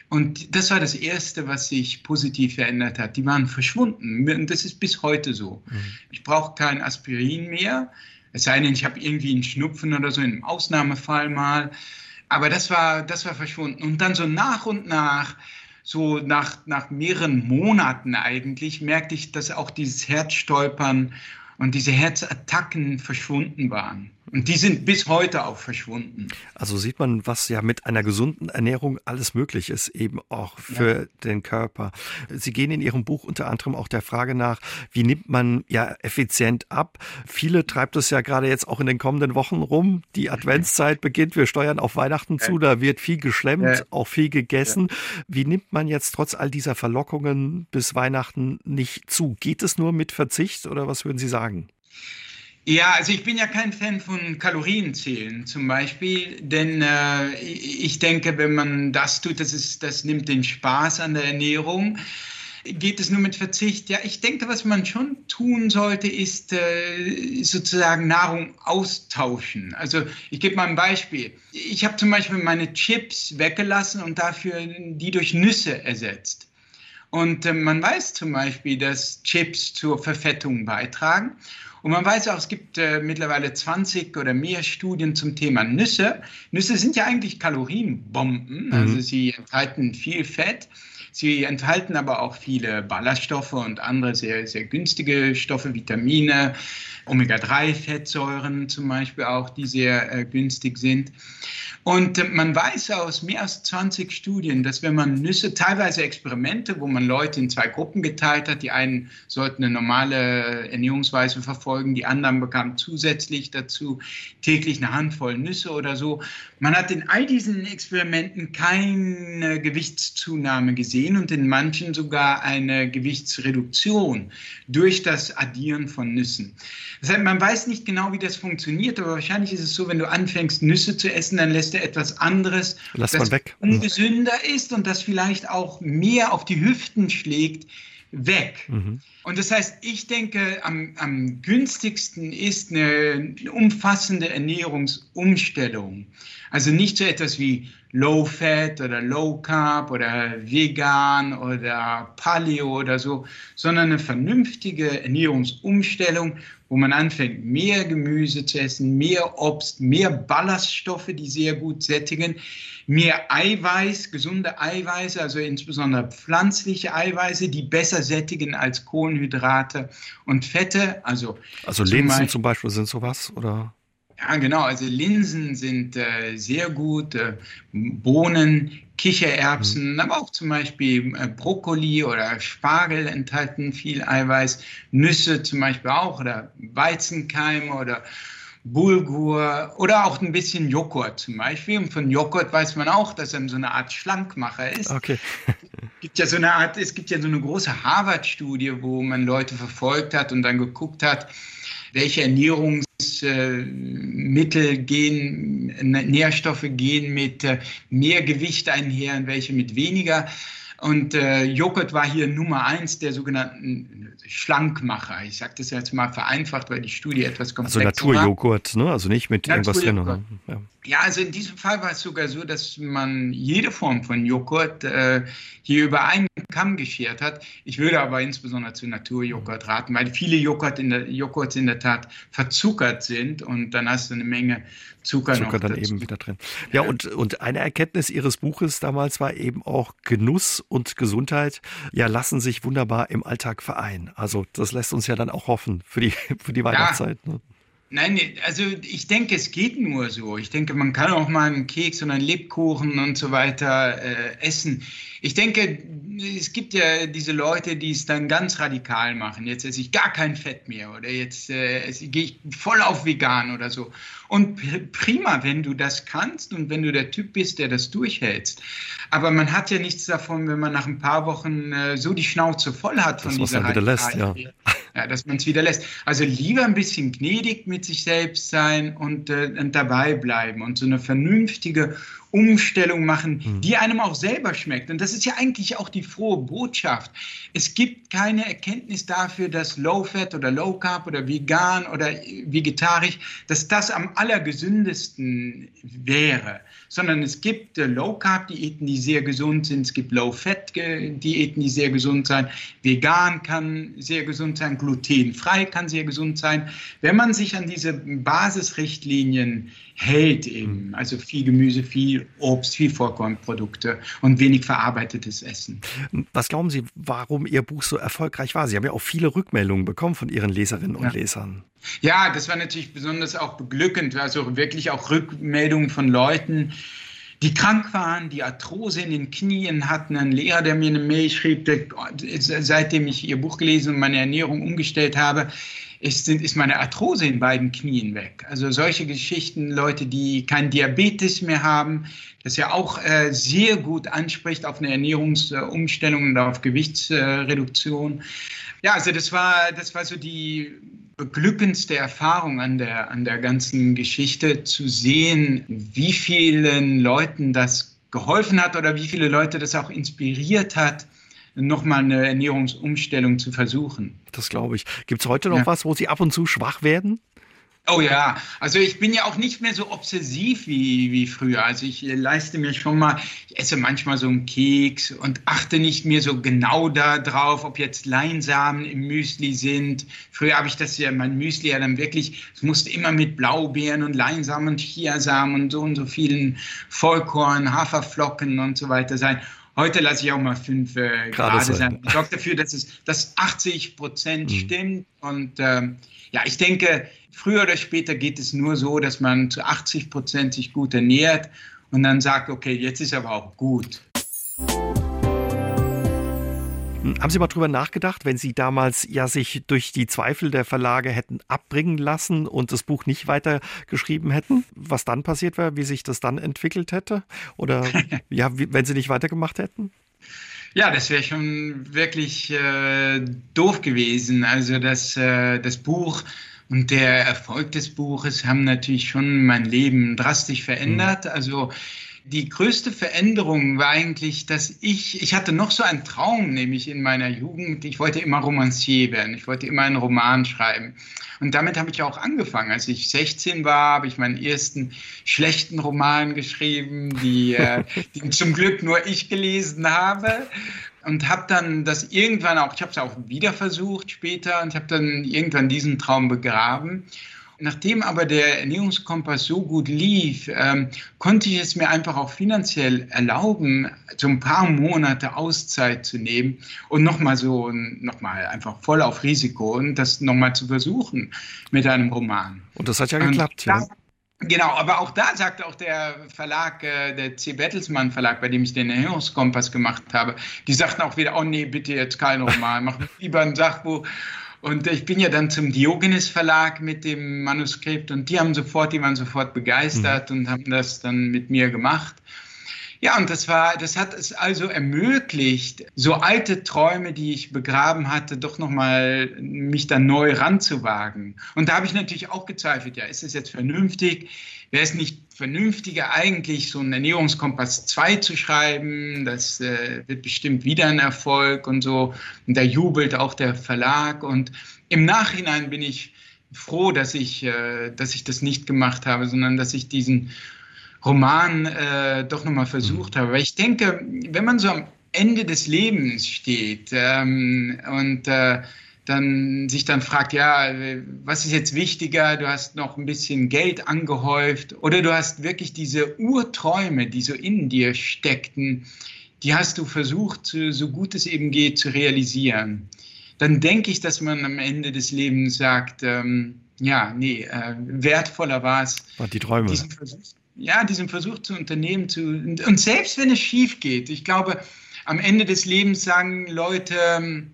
Und das war das Erste, was sich positiv verändert hat. Die waren verschwunden. Und das ist bis heute so. Mhm. Ich brauche kein Aspirin mehr. Es sei denn, ich habe irgendwie einen Schnupfen oder so, einem Ausnahmefall mal. Aber das war, das war verschwunden. Und dann so nach und nach so nach, nach mehreren Monaten eigentlich merkte ich, dass auch dieses Herzstolpern und diese Herzattacken verschwunden waren. Und die sind bis heute auch verschwunden. Also sieht man, was ja mit einer gesunden Ernährung alles möglich ist, eben auch für ja. den Körper. Sie gehen in Ihrem Buch unter anderem auch der Frage nach, wie nimmt man ja effizient ab? Viele treibt es ja gerade jetzt auch in den kommenden Wochen rum. Die Adventszeit beginnt, wir steuern auf Weihnachten zu, da wird viel geschlemmt, ja. auch viel gegessen. Wie nimmt man jetzt trotz all dieser Verlockungen bis Weihnachten nicht zu? Geht es nur mit Verzicht oder was würden Sie sagen? Ja, also ich bin ja kein Fan von Kalorienzählen zum Beispiel, denn äh, ich denke, wenn man das tut, das, ist, das nimmt den Spaß an der Ernährung. Geht es nur mit Verzicht? Ja, ich denke, was man schon tun sollte, ist äh, sozusagen Nahrung austauschen. Also ich gebe mal ein Beispiel. Ich habe zum Beispiel meine Chips weggelassen und dafür die durch Nüsse ersetzt. Und äh, man weiß zum Beispiel, dass Chips zur Verfettung beitragen. Und man weiß auch, es gibt äh, mittlerweile 20 oder mehr Studien zum Thema Nüsse. Nüsse sind ja eigentlich Kalorienbomben, mhm. also sie enthalten viel Fett. Sie enthalten aber auch viele Ballaststoffe und andere sehr, sehr günstige Stoffe, Vitamine, Omega-3-Fettsäuren zum Beispiel auch, die sehr äh, günstig sind. Und man weiß aus mehr als 20 Studien, dass wenn man Nüsse, teilweise Experimente, wo man Leute in zwei Gruppen geteilt hat, die einen sollten eine normale Ernährungsweise verfolgen, die anderen bekamen zusätzlich dazu täglich eine Handvoll Nüsse oder so. Man hat in all diesen Experimenten keine Gewichtszunahme gesehen und in manchen sogar eine Gewichtsreduktion durch das Addieren von Nüssen. Das heißt, man weiß nicht genau, wie das funktioniert, aber wahrscheinlich ist es so, wenn du anfängst, Nüsse zu essen, dann lässt du etwas anderes, Lass das ungesünder ist und das vielleicht auch mehr auf die Hüften schlägt, weg. Mhm. Und das heißt, ich denke, am, am günstigsten ist eine umfassende Ernährungsumstellung. Also nicht so etwas wie Low Fat oder Low Carb oder Vegan oder Paleo oder so, sondern eine vernünftige Ernährungsumstellung, wo man anfängt, mehr Gemüse zu essen, mehr Obst, mehr Ballaststoffe, die sehr gut sättigen, mehr Eiweiß, gesunde Eiweiße, also insbesondere pflanzliche Eiweiße, die besser sättigen als Kohlenhydrate und Fette. Also, also Linsen zum Beispiel, zum Beispiel sind sowas, oder? Ja, genau. Also Linsen sind äh, sehr gut, äh, Bohnen, Kichererbsen, mhm. aber auch zum Beispiel äh, Brokkoli oder Spargel enthalten viel Eiweiß, Nüsse zum Beispiel auch oder Weizenkeime oder Bulgur oder auch ein bisschen Joghurt zum Beispiel. Und von Joghurt weiß man auch, dass er so eine Art Schlankmacher ist. Okay. es gibt ja so eine Art, es gibt ja so eine große Harvard-Studie, wo man Leute verfolgt hat und dann geguckt hat, welche Ernährungsmittel gehen, Nährstoffe gehen mit mehr Gewicht einher und welche mit weniger. Und äh, Joghurt war hier Nummer eins der sogenannten Schlankmacher. Ich sage das jetzt mal vereinfacht, weil die Studie etwas komplexer war. Also Naturjoghurt, ne? also nicht mit irgendwas drin. Oder? Ja. ja. also in diesem Fall war es sogar so, dass man jede Form von Joghurt äh, hier über einen Kamm geschert hat. Ich würde aber insbesondere zu Naturjoghurt raten, weil viele Joghurt in der, Joghurts in der Tat verzuckert sind und dann hast du eine Menge Zucker, Zucker dann eben wieder drin. Ja, und, und eine Erkenntnis Ihres Buches damals war eben auch Genuss und Gesundheit, ja, lassen sich wunderbar im Alltag vereinen. Also das lässt uns ja dann auch hoffen für die, für die Weihnachtszeit. Ja. Ne? Nein, also ich denke, es geht nur so. Ich denke, man kann auch mal einen Keks und einen Lebkuchen und so weiter äh, essen. Ich denke, es gibt ja diese Leute, die es dann ganz radikal machen. Jetzt esse ich gar kein Fett mehr oder jetzt äh, gehe ich voll auf vegan oder so. Und prima, wenn du das kannst und wenn du der Typ bist, der das durchhältst. Aber man hat ja nichts davon, wenn man nach ein paar Wochen äh, so die Schnauze voll hat von das, dieser was man wieder lässt, ja. Ja. dass man es wieder lässt. Also lieber ein bisschen gnädig mit sich selbst sein und, äh, und dabei bleiben und so eine vernünftige Umstellung machen, mhm. die einem auch selber schmeckt. Und das ist ja eigentlich auch die frohe Botschaft. Es gibt keine Erkenntnis dafür, dass Low Fat oder Low Carb oder vegan oder vegetarisch, dass das am allergesündesten wäre, sondern es gibt äh, Low Carb Diäten, die sehr gesund sind, es gibt Low Fat Diäten, die sehr gesund sind, vegan kann sehr gesund sein, glutenfrei kann sehr gesund sein. Wenn man sich an diese Basisrichtlinien hält eben. Also viel Gemüse, viel Obst, viel Vollkornprodukte und wenig verarbeitetes Essen. Was glauben Sie, warum Ihr Buch so erfolgreich war? Sie haben ja auch viele Rückmeldungen bekommen von Ihren Leserinnen und ja. Lesern. Ja, das war natürlich besonders auch beglückend. Also wirklich auch Rückmeldungen von Leuten, die krank waren, die Arthrose in den Knien hatten. Ein Lehrer, der mir eine Mail schrieb, der, seitdem ich ihr Buch gelesen und meine Ernährung umgestellt habe, ist, ist meine Arthrose in beiden Knien weg. Also solche Geschichten, Leute, die keinen Diabetes mehr haben, das ja auch äh, sehr gut anspricht auf eine Ernährungsumstellung und auf Gewichtsreduktion. ja, also das war, das war so die beglückendste Erfahrung an der, an der ganzen Geschichte, zu sehen, wie vielen Leuten das geholfen hat oder wie viele Leute das auch inspiriert hat, nochmal eine Ernährungsumstellung zu versuchen. Das glaube ich. Gibt es heute noch ja. was, wo Sie ab und zu schwach werden? Oh ja, also ich bin ja auch nicht mehr so obsessiv wie, wie früher. Also ich leiste mir schon mal, ich esse manchmal so einen Keks und achte nicht mehr so genau darauf, ob jetzt Leinsamen im Müsli sind. Früher habe ich das ja, mein Müsli ja dann wirklich, es musste immer mit Blaubeeren und Leinsamen und Chiasamen und so und so vielen Vollkorn, Haferflocken und so weiter sein. Heute lasse ich auch mal fünf äh, gerade sein. Ich sorge dafür, dass es dass 80 Prozent mhm. stimmt. Und ähm, ja, ich denke, früher oder später geht es nur so, dass man zu 80 Prozent sich gut ernährt und dann sagt, okay, jetzt ist aber auch gut. Haben Sie mal drüber nachgedacht, wenn Sie damals ja sich durch die Zweifel der Verlage hätten abbringen lassen und das Buch nicht weitergeschrieben hätten, was dann passiert wäre, wie sich das dann entwickelt hätte? Oder ja, wenn Sie nicht weitergemacht hätten? Ja, das wäre schon wirklich äh, doof gewesen. Also das, äh, das Buch und der Erfolg des Buches haben natürlich schon mein Leben drastisch verändert. Mhm. Also die größte Veränderung war eigentlich, dass ich, ich hatte noch so einen Traum, nämlich in meiner Jugend, ich wollte immer Romancier werden, ich wollte immer einen Roman schreiben. Und damit habe ich auch angefangen. Als ich 16 war, habe ich meinen ersten schlechten Roman geschrieben, die, äh, die zum Glück nur ich gelesen habe. Und habe dann das irgendwann auch, ich habe es auch wieder versucht später und habe dann irgendwann diesen Traum begraben Nachdem aber der Ernährungskompass so gut lief, ähm, konnte ich es mir einfach auch finanziell erlauben, so ein paar Monate Auszeit zu nehmen und nochmal so, nochmal einfach voll auf Risiko und das nochmal zu versuchen mit einem Roman. Und das hat ja geklappt, da, ja. Genau, aber auch da sagt auch der Verlag, äh, der C. Bertelsmann Verlag, bei dem ich den Ernährungskompass gemacht habe, die sagten auch wieder, oh nee, bitte jetzt kein Roman, mach lieber ein Sachbuch. Und ich bin ja dann zum Diogenes Verlag mit dem Manuskript und die haben sofort, die waren sofort begeistert mhm. und haben das dann mit mir gemacht. Ja, und das war, das hat es also ermöglicht, so alte Träume, die ich begraben hatte, doch nochmal mich dann neu ranzuwagen. Und da habe ich natürlich auch gezweifelt, ja, ist es jetzt vernünftig? Wäre es nicht vernünftiger, eigentlich so einen Ernährungskompass 2 zu schreiben? Das äh, wird bestimmt wieder ein Erfolg und so. Und da jubelt auch der Verlag. Und im Nachhinein bin ich froh, dass ich, äh, dass ich das nicht gemacht habe, sondern dass ich diesen Roman äh, doch nochmal versucht mhm. habe. Weil ich denke, wenn man so am Ende des Lebens steht ähm, und äh, dann sich dann fragt, ja, was ist jetzt wichtiger? Du hast noch ein bisschen Geld angehäuft oder du hast wirklich diese Urträume, die so in dir steckten, die hast du versucht, so gut es eben geht, zu realisieren. Dann denke ich, dass man am Ende des Lebens sagt, ähm, ja, nee, äh, wertvoller war es, die Träume. diesen Versuch, ja, diesen Versuch zu unternehmen. Zu, und selbst wenn es schief geht, ich glaube, am Ende des Lebens sagen Leute, ähm,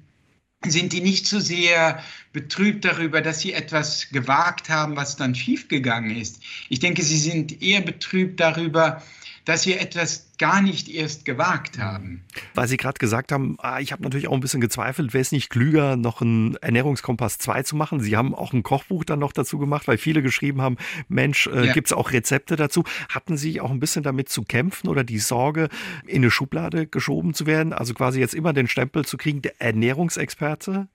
sind die nicht so sehr betrübt darüber, dass sie etwas gewagt haben, was dann schiefgegangen ist. Ich denke, sie sind eher betrübt darüber, dass sie etwas gar nicht erst gewagt haben. Weil Sie gerade gesagt haben, ah, ich habe natürlich auch ein bisschen gezweifelt, wäre es nicht klüger, noch einen Ernährungskompass 2 zu machen? Sie haben auch ein Kochbuch dann noch dazu gemacht, weil viele geschrieben haben, Mensch, äh, ja. gibt es auch Rezepte dazu? Hatten Sie auch ein bisschen damit zu kämpfen oder die Sorge, in eine Schublade geschoben zu werden? Also quasi jetzt immer den Stempel zu kriegen, der Ernährungsexperte?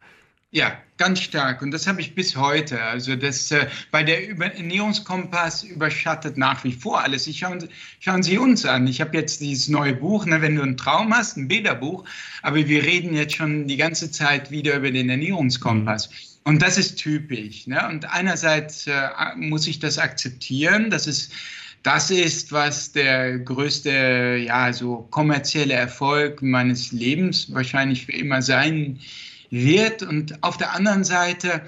Ja, ganz stark. Und das habe ich bis heute. Also das, äh, weil der Ernährungskompass überschattet nach wie vor alles. Ich schauen, schauen Sie uns an. Ich habe jetzt dieses neue Buch, ne, wenn du einen Traum hast, ein Bilderbuch. Aber wir reden jetzt schon die ganze Zeit wieder über den Ernährungskompass. Und das ist typisch. Ne? Und einerseits äh, muss ich das akzeptieren, dass es das ist, was der größte, ja, so kommerzielle Erfolg meines Lebens wahrscheinlich für immer sein wird wird. Und auf der anderen Seite,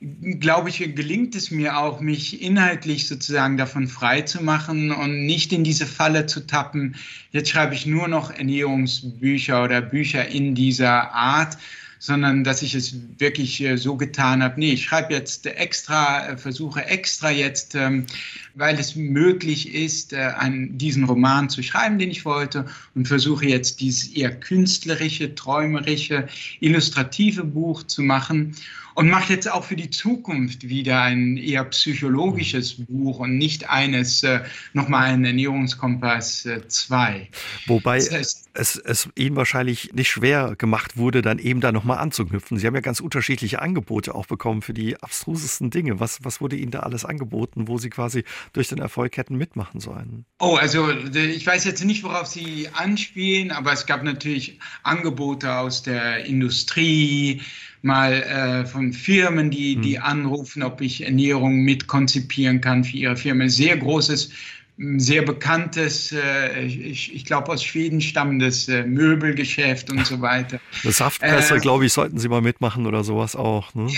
glaube ich, gelingt es mir auch, mich inhaltlich sozusagen davon frei zu machen und nicht in diese Falle zu tappen. Jetzt schreibe ich nur noch Ernährungsbücher oder Bücher in dieser Art, sondern dass ich es wirklich äh, so getan habe, nee, ich schreibe jetzt extra, äh, versuche extra jetzt, ähm, weil es möglich ist, äh, einen, diesen Roman zu schreiben, den ich wollte, und versuche jetzt dieses eher künstlerische, träumerische, illustrative Buch zu machen und mache jetzt auch für die Zukunft wieder ein eher psychologisches Buch und nicht eines, äh, nochmal ein Ernährungskompass 2. Äh, Wobei das heißt, es, es Ihnen wahrscheinlich nicht schwer gemacht wurde, dann eben da nochmal anzuknüpfen. Sie haben ja ganz unterschiedliche Angebote auch bekommen für die abstrusesten Dinge. Was, was wurde Ihnen da alles angeboten, wo Sie quasi durch den Erfolg hätten mitmachen sollen? Oh, also ich weiß jetzt nicht, worauf Sie anspielen, aber es gab natürlich Angebote aus der Industrie, mal äh, von Firmen, die, die hm. anrufen, ob ich Ernährung mitkonzipieren kann für ihre Firma. Sehr großes, sehr bekanntes, äh, ich, ich glaube aus Schweden stammendes äh, Möbelgeschäft und so weiter. Eine Saftpresse, äh, glaube ich, sollten Sie mal mitmachen oder sowas auch. Ne?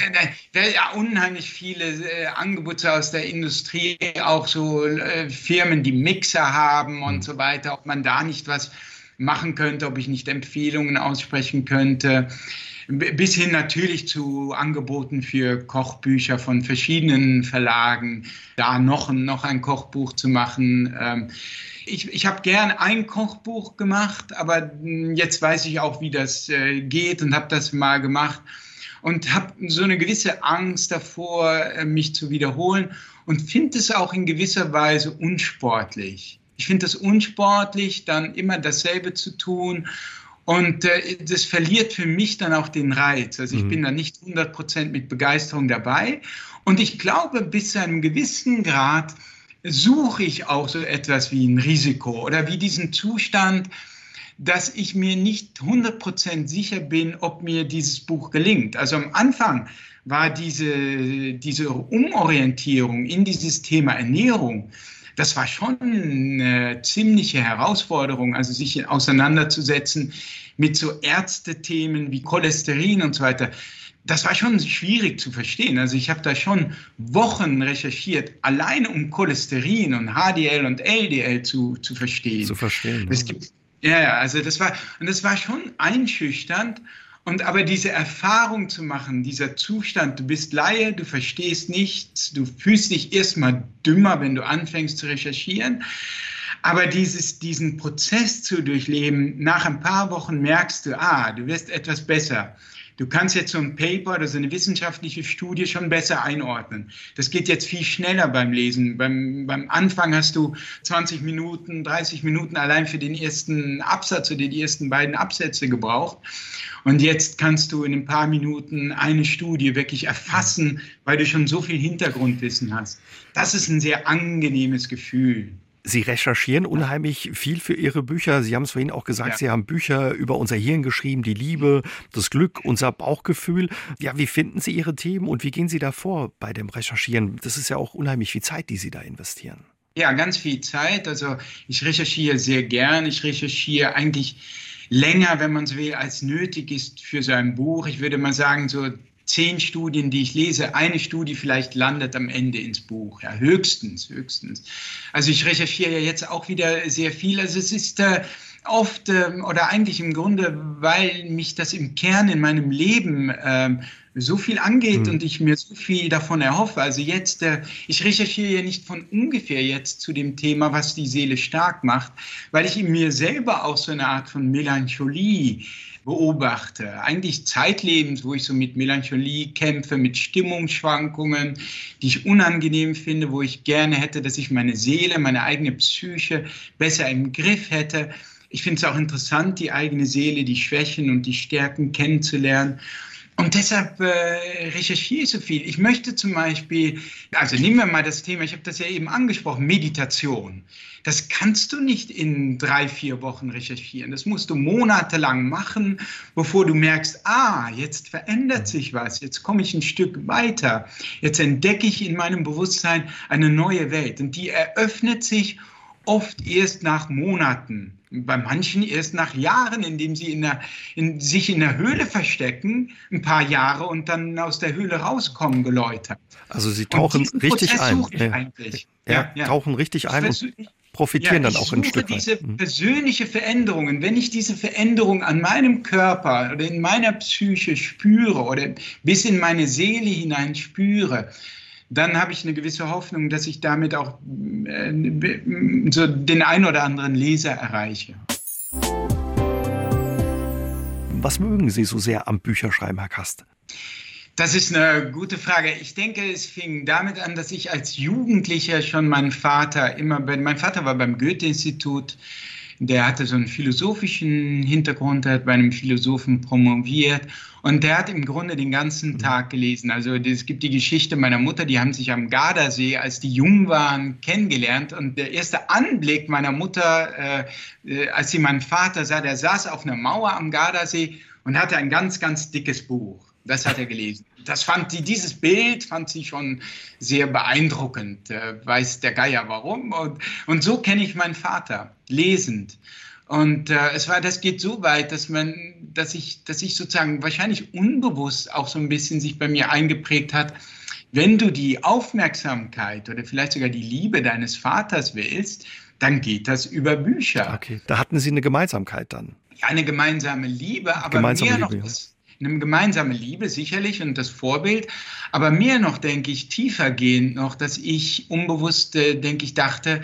Ja, ja, unheimlich viele äh, Angebote aus der Industrie, auch so äh, Firmen, die Mixer haben und hm. so weiter, ob man da nicht was machen könnte, ob ich nicht Empfehlungen aussprechen könnte bis hin natürlich zu Angeboten für Kochbücher von verschiedenen Verlagen, da noch, noch ein Kochbuch zu machen. Ähm, ich, ich habe gern ein Kochbuch gemacht, aber jetzt weiß ich auch, wie das äh, geht und habe das mal gemacht und habe so eine gewisse Angst davor, äh, mich zu wiederholen und finde es auch in gewisser Weise unsportlich. Ich finde es unsportlich, dann immer dasselbe zu tun und äh, das verliert für mich dann auch den Reiz. Also ich mhm. bin da nicht 100% mit Begeisterung dabei. Und ich glaube, bis zu einem gewissen Grad suche ich auch so etwas wie ein Risiko oder wie diesen Zustand, dass ich mir nicht 100% sicher bin, ob mir dieses Buch gelingt. Also am Anfang war diese, diese Umorientierung in dieses Thema Ernährung, das war schon eine ziemliche Herausforderung, also sich auseinanderzusetzen mit so Ärztethemen wie Cholesterin und so weiter. Das war schon schwierig zu verstehen. Also ich habe da schon Wochen recherchiert, allein um Cholesterin und HDL und LDL zu, zu verstehen. Zu verstehen. Es gibt, ja, also das war, und das war schon einschüchternd. Und aber diese Erfahrung zu machen, dieser Zustand, du bist Laie, du verstehst nichts, du fühlst dich erstmal dümmer, wenn du anfängst zu recherchieren. Aber dieses, diesen Prozess zu durchleben, nach ein paar Wochen merkst du, ah, du wirst etwas besser. Du kannst jetzt so ein Paper oder so eine wissenschaftliche Studie schon besser einordnen. Das geht jetzt viel schneller beim Lesen. Beim, beim Anfang hast du 20 Minuten, 30 Minuten allein für den ersten Absatz oder die ersten beiden Absätze gebraucht. Und jetzt kannst du in ein paar Minuten eine Studie wirklich erfassen, weil du schon so viel Hintergrundwissen hast. Das ist ein sehr angenehmes Gefühl. Sie recherchieren unheimlich viel für Ihre Bücher. Sie haben es vorhin auch gesagt, ja. Sie haben Bücher über unser Hirn geschrieben, die Liebe, das Glück, unser Bauchgefühl. Ja, wie finden Sie Ihre Themen und wie gehen Sie da vor bei dem Recherchieren? Das ist ja auch unheimlich viel Zeit, die Sie da investieren. Ja, ganz viel Zeit. Also ich recherchiere sehr gern. Ich recherchiere eigentlich länger, wenn man es will, als nötig ist für so ein Buch. Ich würde mal sagen, so zehn Studien, die ich lese, eine Studie vielleicht landet am Ende ins Buch. Ja, höchstens, höchstens. Also ich recherchiere ja jetzt auch wieder sehr viel. Also es ist äh, oft äh, oder eigentlich im Grunde, weil mich das im Kern in meinem Leben äh, so viel angeht mhm. und ich mir so viel davon erhoffe. Also jetzt, äh, ich recherchiere ja nicht von ungefähr jetzt zu dem Thema, was die Seele stark macht, weil ich in mir selber auch so eine Art von Melancholie beobachte. Eigentlich zeitlebens, wo ich so mit Melancholie kämpfe, mit Stimmungsschwankungen, die ich unangenehm finde, wo ich gerne hätte, dass ich meine Seele, meine eigene Psyche besser im Griff hätte. Ich finde es auch interessant, die eigene Seele, die Schwächen und die Stärken kennenzulernen. Und deshalb äh, recherchiere ich so viel. Ich möchte zum Beispiel, also nehmen wir mal das Thema, ich habe das ja eben angesprochen, Meditation. Das kannst du nicht in drei, vier Wochen recherchieren. Das musst du monatelang machen, bevor du merkst, ah, jetzt verändert sich was, jetzt komme ich ein Stück weiter, jetzt entdecke ich in meinem Bewusstsein eine neue Welt. Und die eröffnet sich oft erst nach Monaten bei manchen erst nach Jahren, indem sie in der, in, sich in der Höhle verstecken, ein paar Jahre und dann aus der Höhle rauskommen, geläutert. Also sie tauchen richtig ein. Ja. Ja, ja, tauchen richtig ein und profitieren dann auch ein Stück weit. diese mhm. persönliche Veränderungen, wenn ich diese Veränderung an meinem Körper oder in meiner Psyche spüre oder bis in meine Seele hinein spüre, dann habe ich eine gewisse Hoffnung, dass ich damit auch äh, so den ein oder anderen Leser erreiche. Was mögen Sie so sehr am Bücherschreiben, Herr Kast? Das ist eine gute Frage. Ich denke, es fing damit an, dass ich als Jugendlicher schon meinen Vater immer, mein Vater war beim Goethe-Institut der hatte so einen philosophischen Hintergrund, hat bei einem Philosophen promoviert und der hat im Grunde den ganzen mhm. Tag gelesen. Also es gibt die Geschichte meiner Mutter, die haben sich am Gardasee, als die jung waren, kennengelernt und der erste Anblick meiner Mutter, äh, äh als sie meinen Vater sah, der saß auf einer Mauer am Gardasee und hatte ein ganz, ganz dickes Buch. Das hat er gelesen. Das fand sie, dieses Bild fand sie schon sehr beeindruckend. Äh, weiß der Geier warum. Und, und so kenne ich meinen Vater, lesend. Und äh, es war, das geht so weit, dass man, dass ich, dass ich sozusagen wahrscheinlich unbewusst auch so ein bisschen sich bei mir eingeprägt hat, wenn du die Aufmerksamkeit oder vielleicht sogar die Liebe deines Vaters willst, dann geht das über Bücher. Okay, da hatten Sie eine Gemeinsamkeit dann. Ja, eine gemeinsame Liebe, aber gemeinsame mehr Liebe, noch das, eine gemeinsame Liebe sicherlich und das Vorbild, aber mehr noch, denke ich, tiefer gehend noch, dass ich unbewusst, äh, denke ich, dachte,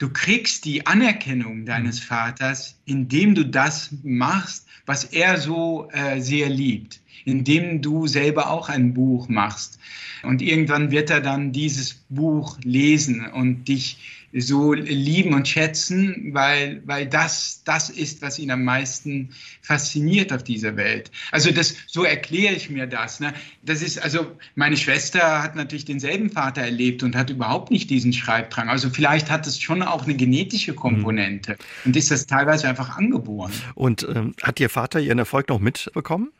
du kriegst die Anerkennung deines mhm. Vaters, indem du das machst, was er so äh, sehr liebt, indem du selber auch ein Buch machst. Und irgendwann wird er dann dieses Buch lesen und dich so lieben und schätzen, weil, weil das das ist, was ihn am meisten fasziniert auf dieser Welt. Also das, so erkläre ich mir das. Ne? Das ist, also meine Schwester hat natürlich denselben Vater erlebt und hat überhaupt nicht diesen Schreibdrang. Also vielleicht hat es schon auch eine genetische Komponente mhm. und ist das teilweise einfach angeboren. Und ähm, hat Ihr Vater Ihren Erfolg noch mitbekommen?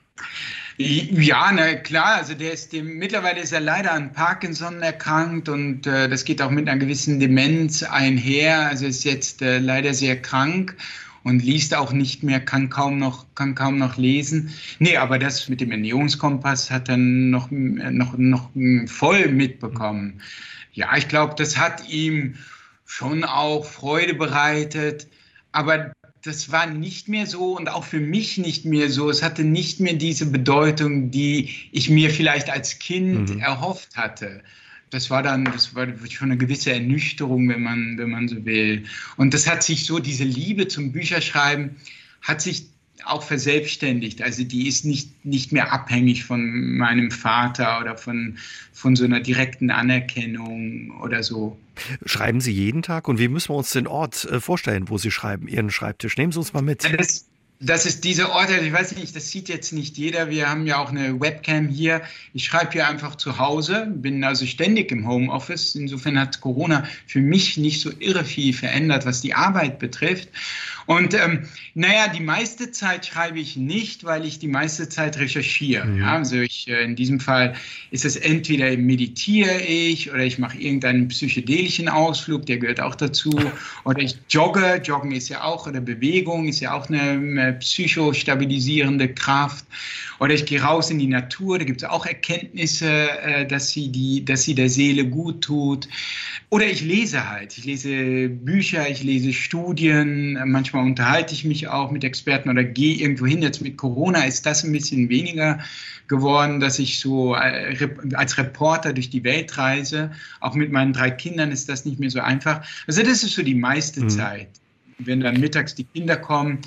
Ja, na klar, also der ist dem, mittlerweile ist er leider an Parkinson erkrankt und äh, das geht auch mit einer gewissen Demenz einher. Also ist jetzt äh, leider sehr krank und liest auch nicht mehr, kann kaum noch, kann kaum noch lesen. Nee, aber das mit dem Ernährungskompass hat er noch, noch, noch voll mitbekommen. Ja, ich glaube, das hat ihm schon auch Freude bereitet, aber das war nicht mehr so und auch für mich nicht mehr so. Es hatte nicht mehr diese Bedeutung, die ich mir vielleicht als Kind mhm. erhofft hatte. Das war dann, das war schon eine gewisse Ernüchterung, wenn man, wenn man so will. Und das hat sich so, diese Liebe zum Bücherschreiben hat sich auch verselbstständigt. Also die ist nicht, nicht mehr abhängig von meinem Vater oder von, von so einer direkten Anerkennung oder so. Schreiben Sie jeden Tag? Und wie müssen wir uns den Ort äh, vorstellen, wo Sie schreiben, Ihren Schreibtisch? Nehmen Sie uns mal mit. Das, das ist diese Orte, ich weiß nicht, das sieht jetzt nicht jeder. Wir haben ja auch eine Webcam hier. Ich schreibe hier einfach zu Hause, bin also ständig im Homeoffice. Insofern hat Corona für mich nicht so irre viel verändert, was die Arbeit betrifft. Und ähm, naja, die meiste Zeit schreibe ich nicht, weil ich die meiste Zeit recherchiere. Mhm. Ja, also ich, äh, in diesem Fall ist es entweder meditiere ich oder ich mache irgendeinen psychedelischen Ausflug, der gehört auch dazu. Oder ich jogge, Joggen ist ja auch, oder Bewegung ist ja auch eine, psychostabilisierende Kraft. Oder ich gehe raus in die Natur, da gibt es auch Erkenntnisse, äh, dass, sie die, dass sie der Seele gut tut. Oder ich lese halt. Ich lese Bücher, ich lese Studien, manchmal unterhalte ich mich auch mit Experten oder gehe irgendwo hin. Jetzt mit Corona ist das ein bisschen weniger geworden, dass ich so äh, als Reporter durch die Welt reise. Auch mit meinen drei Kindern ist das nicht mehr so einfach. Also das ist so die meiste mhm. Zeit. Wenn dann mittags die Kinder kommen,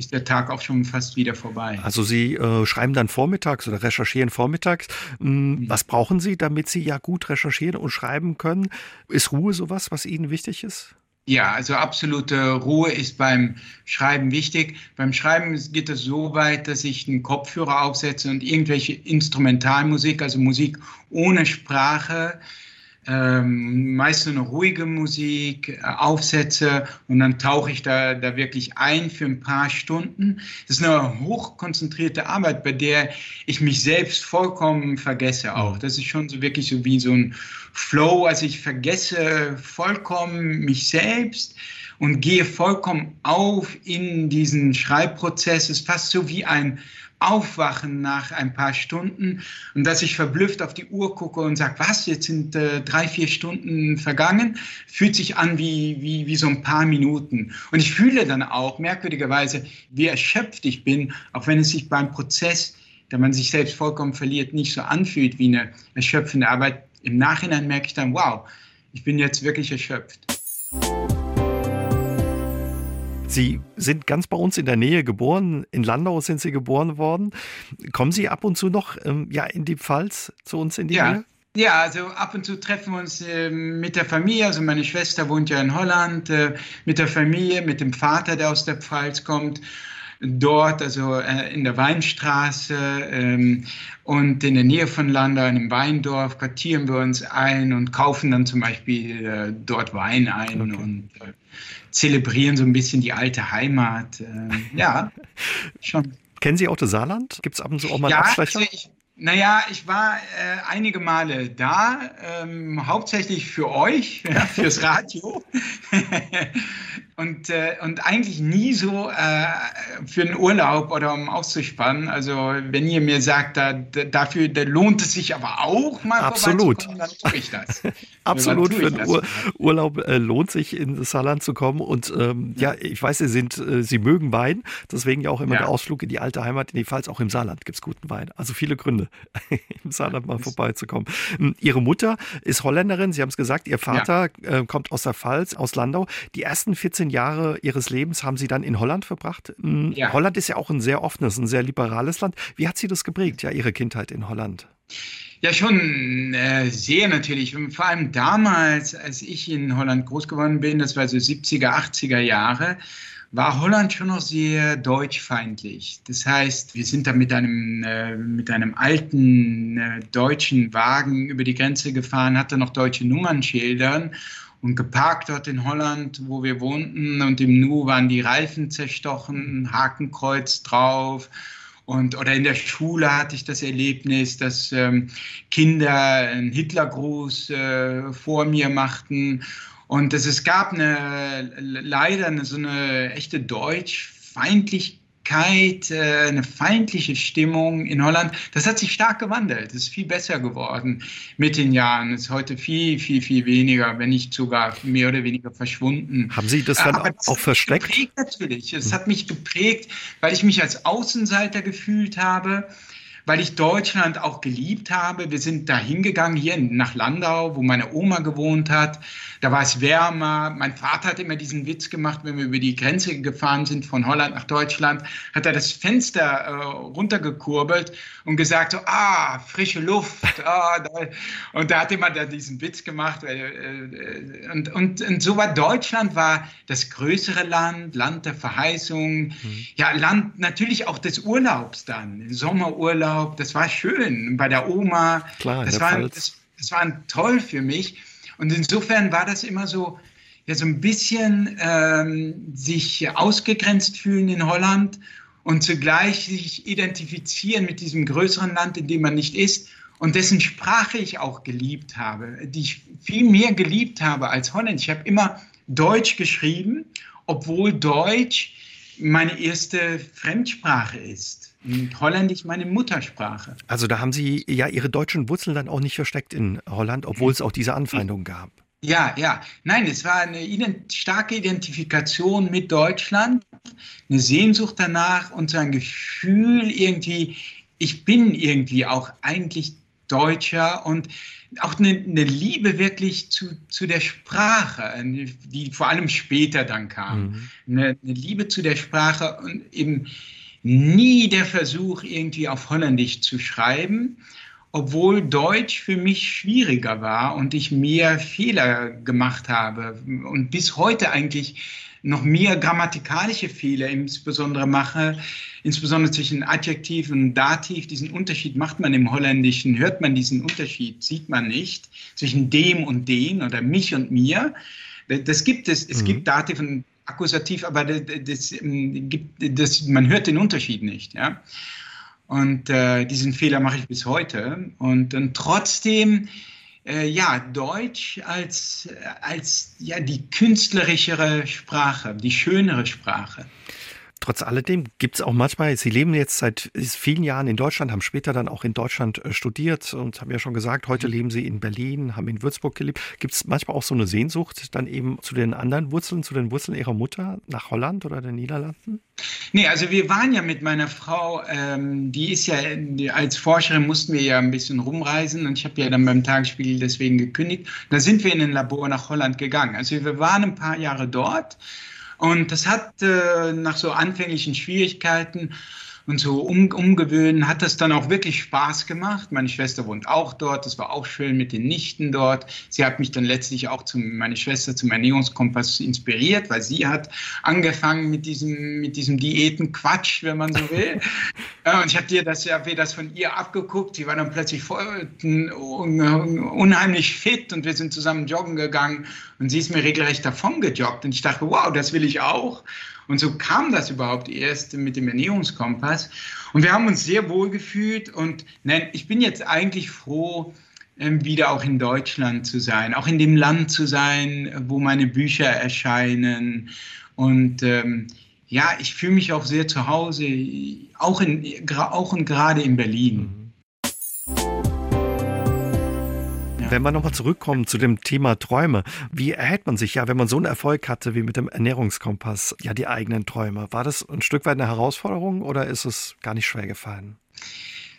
ist der Tag auch schon fast wieder vorbei. Also Sie äh, schreiben dann vormittags oder recherchieren vormittags. Hm, mhm. Was brauchen Sie, damit Sie ja gut recherchieren und schreiben können? Ist Ruhe sowas, was Ihnen wichtig ist? Ja, also absolute Ruhe ist beim Schreiben wichtig. Beim Schreiben geht es so weit, dass ich einen Kopfhörer aufsetze und irgendwelche Instrumentalmusik, also Musik ohne Sprache, ähm, meist eine ruhige Musik, äh, Aufsätze und dann tauche ich da, da wirklich ein für ein paar Stunden. Das ist eine hochkonzentrierte Arbeit, bei der ich mich selbst vollkommen vergesse auch. Das ist schon so wirklich so wie so ein Flow, also ich vergesse vollkommen mich selbst und gehe vollkommen auf in diesen Schreibprozess. Es ist fast so wie ein Aufwachen nach ein paar Stunden und dass ich verblüfft auf die Uhr gucke und sage, was, jetzt sind äh, drei, vier Stunden vergangen, fühlt sich an wie, wie, wie so ein paar Minuten. Und ich fühle dann auch merkwürdigerweise, wie erschöpft ich bin, auch wenn es sich beim Prozess, da man sich selbst vollkommen verliert, nicht so anfühlt wie eine erschöpfende Arbeit. Im Nachhinein merke ich dann, wow, ich bin jetzt wirklich erschöpft. Sie sind ganz bei uns in der Nähe geboren. In Landau sind Sie geboren worden. Kommen Sie ab und zu noch ähm, ja, in die Pfalz zu uns in die ja. Nähe? Ja, also ab und zu treffen wir uns äh, mit der Familie. Also meine Schwester wohnt ja in Holland, äh, mit der Familie, mit dem Vater, der aus der Pfalz kommt dort, also äh, in der Weinstraße ähm, und in der Nähe von Landau, in einem Weindorf, quartieren wir uns ein und kaufen dann zum Beispiel äh, dort Wein ein okay. und äh, zelebrieren so ein bisschen die alte Heimat. Äh, ja, schon. Kennen Sie auch das Saarland? Gibt es ab und zu auch mal ja, Abstecher? Also ich, naja, ich war äh, einige Male da, ähm, hauptsächlich für euch, ja, fürs Radio. und, äh, und eigentlich nie so äh, für einen Urlaub oder um auszuspannen. Also wenn ihr mir sagt, da, dafür da lohnt es sich aber auch mal Absolut. dann tue ich das. Absolut, für einen Ur Urlaub äh, lohnt sich in das Saarland zu kommen. Und ähm, ja. ja. ich weiß, Sie sind, äh, Sie mögen Wein, deswegen ja auch immer ja. der Ausflug in die alte Heimat, in die Pfalz, auch im Saarland gibt es guten Wein. Also viele Gründe, im Saarland mal vorbeizukommen. Hm, Ihre Mutter ist Holländerin, Sie haben es gesagt, Ihr Vater ja. äh, kommt aus der Pfalz, aus Landau. Die ersten 14 Jahre Ihres Lebens haben Sie dann in Holland verbracht. Hm, ja. Holland ist ja auch ein sehr offenes, ein sehr liberales Land. Wie hat Sie das geprägt, ja, Ihre Kindheit in Holland? Ja, schon äh, sehr natürlich. Und vor allem damals, als ich in Holland groß geworden bin, das war so 70er, 80er Jahre, war Holland schon noch sehr deutschfeindlich. Das heißt, wir sind da mit einem, äh, mit einem alten äh, deutschen Wagen über die Grenze gefahren, hatte noch deutsche Nummernschildern und geparkt dort in Holland, wo wir wohnten. Und im Nu waren die Reifen zerstochen, Hakenkreuz drauf. Und, oder in der Schule hatte ich das Erlebnis, dass ähm, Kinder einen Hitlergruß äh, vor mir machten. Und es, es gab eine, leider eine, so eine echte Deutschfeindlichkeit Feindlichkeit, äh, eine feindliche Stimmung in Holland, das hat sich stark gewandelt. Es ist viel besser geworden mit den Jahren. Es ist heute viel, viel, viel weniger, wenn nicht sogar mehr oder weniger verschwunden. Haben Sie das dann Aber das auch versteckt? Geprägt natürlich. Es hat mich geprägt, weil ich mich als Außenseiter gefühlt habe weil ich Deutschland auch geliebt habe. Wir sind da hingegangen, hier nach Landau, wo meine Oma gewohnt hat. Da war es wärmer. Mein Vater hat immer diesen Witz gemacht, wenn wir über die Grenze gefahren sind von Holland nach Deutschland, hat er das Fenster äh, runtergekurbelt und gesagt so, ah, frische Luft. Ah. Und da hat immer da diesen Witz gemacht. Äh, äh, und, und, und so war Deutschland war das größere Land, Land der Verheißung, mhm. ja, Land natürlich auch des Urlaubs dann, Sommerurlaub Urlaub, das war schön bei der Oma. Klar, das, war, das, das war toll für mich. Und insofern war das immer so, ja, so ein bisschen ähm, sich ausgegrenzt fühlen in Holland und zugleich sich identifizieren mit diesem größeren Land, in dem man nicht ist und dessen Sprache ich auch geliebt habe, die ich viel mehr geliebt habe als Holländisch. Ich habe immer Deutsch geschrieben, obwohl Deutsch meine erste Fremdsprache ist. Holländisch meine Muttersprache. Also da haben Sie ja Ihre deutschen Wurzeln dann auch nicht versteckt in Holland, obwohl es auch diese Anfeindung gab. Ja, ja. Nein, es war eine ident starke Identifikation mit Deutschland, eine Sehnsucht danach und so ein Gefühl irgendwie, ich bin irgendwie auch eigentlich Deutscher und auch eine, eine Liebe wirklich zu, zu der Sprache, die vor allem später dann kam. Mhm. Eine, eine Liebe zu der Sprache und eben nie der Versuch, irgendwie auf Holländisch zu schreiben, obwohl Deutsch für mich schwieriger war und ich mehr Fehler gemacht habe und bis heute eigentlich noch mehr grammatikalische Fehler insbesondere mache, insbesondere zwischen Adjektiv und Dativ. Diesen Unterschied macht man im Holländischen, hört man diesen Unterschied, sieht man nicht, zwischen dem und den oder mich und mir. Das gibt es. Es mhm. gibt Dativ und Akkusativ, aber das, das, ähm, das, man hört den Unterschied nicht. Ja? Und äh, diesen Fehler mache ich bis heute. Und, und trotzdem, äh, ja, Deutsch als, als ja, die künstlerischere Sprache, die schönere Sprache. Trotz alledem gibt es auch manchmal, Sie leben jetzt seit vielen Jahren in Deutschland, haben später dann auch in Deutschland äh, studiert und haben ja schon gesagt, heute mhm. leben Sie in Berlin, haben in Würzburg gelebt. Gibt es manchmal auch so eine Sehnsucht dann eben zu den anderen Wurzeln, zu den Wurzeln Ihrer Mutter nach Holland oder den Niederlanden? Nee, also wir waren ja mit meiner Frau, ähm, die ist ja, als Forscherin mussten wir ja ein bisschen rumreisen und ich habe ja dann beim Tagesspiegel deswegen gekündigt. Da sind wir in ein Labor nach Holland gegangen. Also wir waren ein paar Jahre dort und das hat äh, nach so anfänglichen Schwierigkeiten und so um, umgewöhnen hat das dann auch wirklich Spaß gemacht. Meine Schwester wohnt auch dort, das war auch schön mit den Nichten dort. Sie hat mich dann letztlich auch zum, meine Schwester zum Ernährungskompass inspiriert, weil sie hat angefangen mit diesem, mit diesem Diätenquatsch, wenn man so will. und ich habe dir das ja das von ihr abgeguckt. Sie war dann plötzlich voll, unheimlich fit und wir sind zusammen joggen gegangen und sie ist mir regelrecht davon gejoggt und ich dachte, wow, das will ich auch. Und so kam das überhaupt erst mit dem Ernährungskompass. Und wir haben uns sehr wohl gefühlt. Und nein, ich bin jetzt eigentlich froh, ähm, wieder auch in Deutschland zu sein, auch in dem Land zu sein, wo meine Bücher erscheinen. Und ähm, ja, ich fühle mich auch sehr zu Hause, auch, in, auch und gerade in Berlin. Wenn wir nochmal zurückkommen zu dem Thema Träume, wie erhält man sich ja, wenn man so einen Erfolg hatte wie mit dem Ernährungskompass, ja die eigenen Träume? War das ein Stück weit eine Herausforderung oder ist es gar nicht schwer gefallen?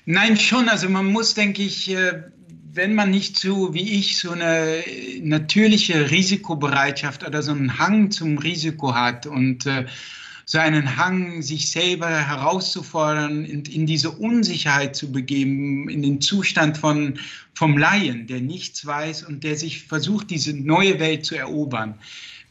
Nein, schon. Also man muss, denke ich, äh, wenn man nicht so wie ich so eine natürliche Risikobereitschaft oder so einen Hang zum Risiko hat und äh, so einen Hang, sich selber herauszufordern, in, in diese Unsicherheit zu begeben, in den Zustand von, vom Laien, der nichts weiß und der sich versucht, diese neue Welt zu erobern.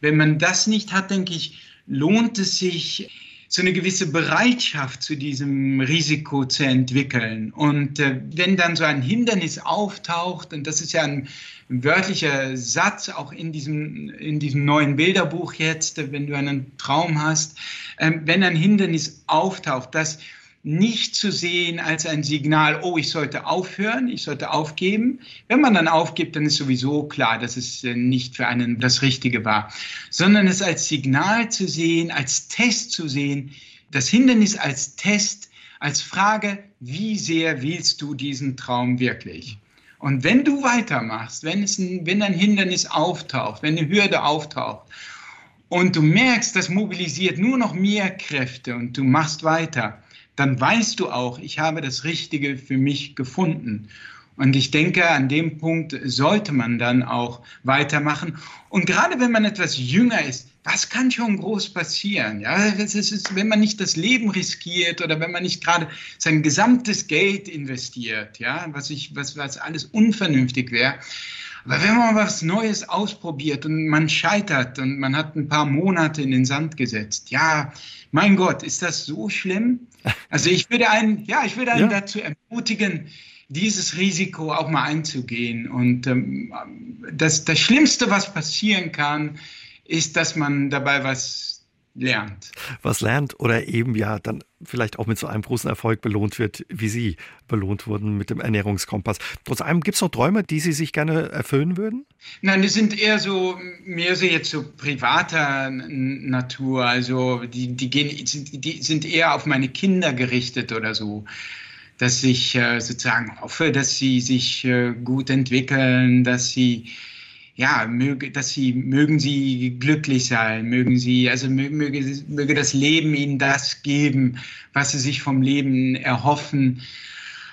Wenn man das nicht hat, denke ich, lohnt es sich, so eine gewisse Bereitschaft zu diesem Risiko zu entwickeln. Und äh, wenn dann so ein Hindernis auftaucht, und das ist ja ein wörtlicher Satz auch in diesem, in diesem neuen Bilderbuch jetzt, wenn du einen Traum hast, äh, wenn ein Hindernis auftaucht, das nicht zu sehen als ein Signal, oh, ich sollte aufhören, ich sollte aufgeben. Wenn man dann aufgibt, dann ist sowieso klar, dass es äh, nicht für einen das Richtige war, sondern es als Signal zu sehen, als Test zu sehen, das Hindernis als Test, als Frage, wie sehr willst du diesen Traum wirklich? Und wenn du weitermachst, wenn, es ein, wenn ein Hindernis auftaucht, wenn eine Hürde auftaucht und du merkst, das mobilisiert nur noch mehr Kräfte und du machst weiter, dann weißt du auch, ich habe das Richtige für mich gefunden. Und ich denke, an dem Punkt sollte man dann auch weitermachen. Und gerade wenn man etwas jünger ist, was kann schon groß passieren? Ja, das ist, wenn man nicht das Leben riskiert oder wenn man nicht gerade sein gesamtes Geld investiert, ja, was, ich, was, was alles unvernünftig wäre. Aber wenn man was Neues ausprobiert und man scheitert und man hat ein paar Monate in den Sand gesetzt, ja, mein Gott, ist das so schlimm? Also ich würde einen, ja, ich würde einen ja. dazu ermutigen, dieses Risiko auch mal einzugehen. Und ähm, das, das Schlimmste, was passieren kann, ist, dass man dabei was lernt. Was lernt oder eben ja dann vielleicht auch mit so einem großen Erfolg belohnt wird, wie Sie belohnt wurden mit dem Ernährungskompass. Trotz allem gibt es noch Träume, die Sie sich gerne erfüllen würden? Nein, die sind eher so, mehr so jetzt so privater Natur. Also die, die, gehen, die sind eher auf meine Kinder gerichtet oder so dass ich äh, sozusagen hoffe, dass sie sich äh, gut entwickeln, dass sie ja, möge, dass sie, mögen sie glücklich sein, mögen sie, also möge, möge das Leben ihnen das geben, was sie sich vom Leben erhoffen.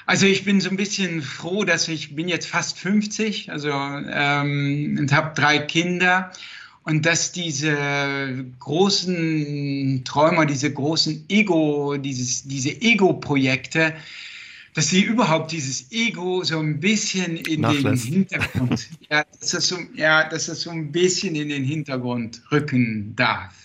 Also ich bin so ein bisschen froh, dass ich bin jetzt fast 50, also ähm, und habe drei Kinder und dass diese großen Träume, diese großen Ego, dieses, diese Ego-Projekte, dass sie überhaupt dieses Ego so ein bisschen in Nachlässt. den Hintergrund, ja, dass das so, ja, dass das so ein bisschen in den Hintergrund rücken darf.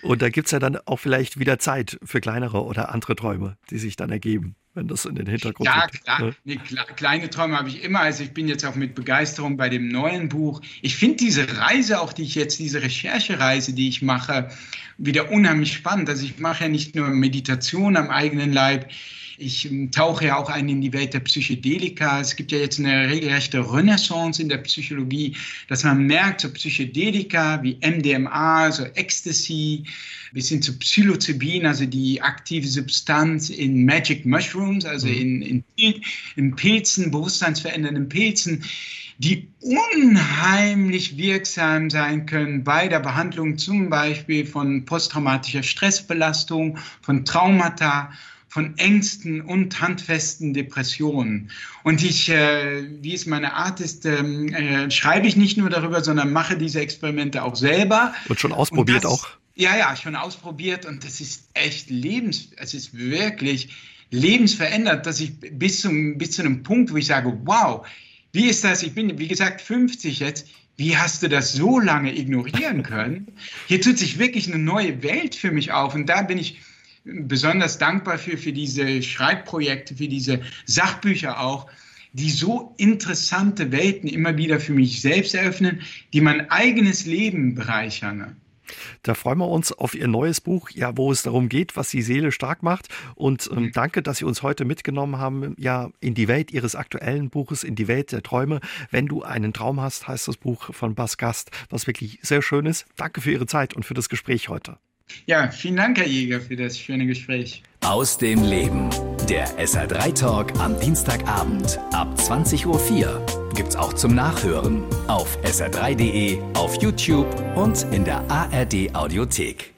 Und da gibt es ja dann auch vielleicht wieder Zeit für kleinere oder andere Träume, die sich dann ergeben, wenn das in den Hintergrund Ja, rückt, klar. Ne? Nee, klar. Kleine Träume habe ich immer. Also ich bin jetzt auch mit Begeisterung bei dem neuen Buch. Ich finde diese Reise, auch die ich jetzt, diese Recherchereise, die ich mache, wieder unheimlich spannend. Also ich mache ja nicht nur Meditation am eigenen Leib, ich ähm, tauche ja auch ein in die Welt der Psychedelika. Es gibt ja jetzt eine regelrechte Renaissance in der Psychologie, dass man merkt, so Psychedelika wie MDMA, so Ecstasy, bis hin zu Psilocybin, also die aktive Substanz in Magic Mushrooms, also mhm. in, in, in Pilzen, bewusstseinsverändernden Pilzen, die unheimlich wirksam sein können bei der Behandlung zum Beispiel von posttraumatischer Stressbelastung, von Traumata von Ängsten und handfesten Depressionen. Und ich, äh, wie es meine Art ist, ähm, äh, schreibe ich nicht nur darüber, sondern mache diese Experimente auch selber. Und schon ausprobiert das, auch? Ja, ja, schon ausprobiert und das ist echt lebens, es ist wirklich lebensverändert, dass ich bis zum, bis zu einem Punkt, wo ich sage, wow, wie ist das? Ich bin, wie gesagt, 50 jetzt. Wie hast du das so lange ignorieren können? Hier tut sich wirklich eine neue Welt für mich auf und da bin ich besonders dankbar für, für diese Schreibprojekte, für diese Sachbücher auch, die so interessante Welten immer wieder für mich selbst eröffnen, die mein eigenes Leben bereichern. Da freuen wir uns auf Ihr neues Buch, ja, wo es darum geht, was die Seele stark macht. Und ähm, mhm. danke, dass Sie uns heute mitgenommen haben, ja, in die Welt Ihres aktuellen Buches, in die Welt der Träume. Wenn du einen Traum hast, heißt das Buch von Bas Gast, was wirklich sehr schön ist. Danke für Ihre Zeit und für das Gespräch heute. Ja, vielen Dank, Herr Jäger, für das schöne Gespräch. Aus dem Leben. Der SR3 Talk am Dienstagabend ab 20.04 Uhr gibt's auch zum Nachhören auf sr3.de, auf YouTube und in der ARD Audiothek.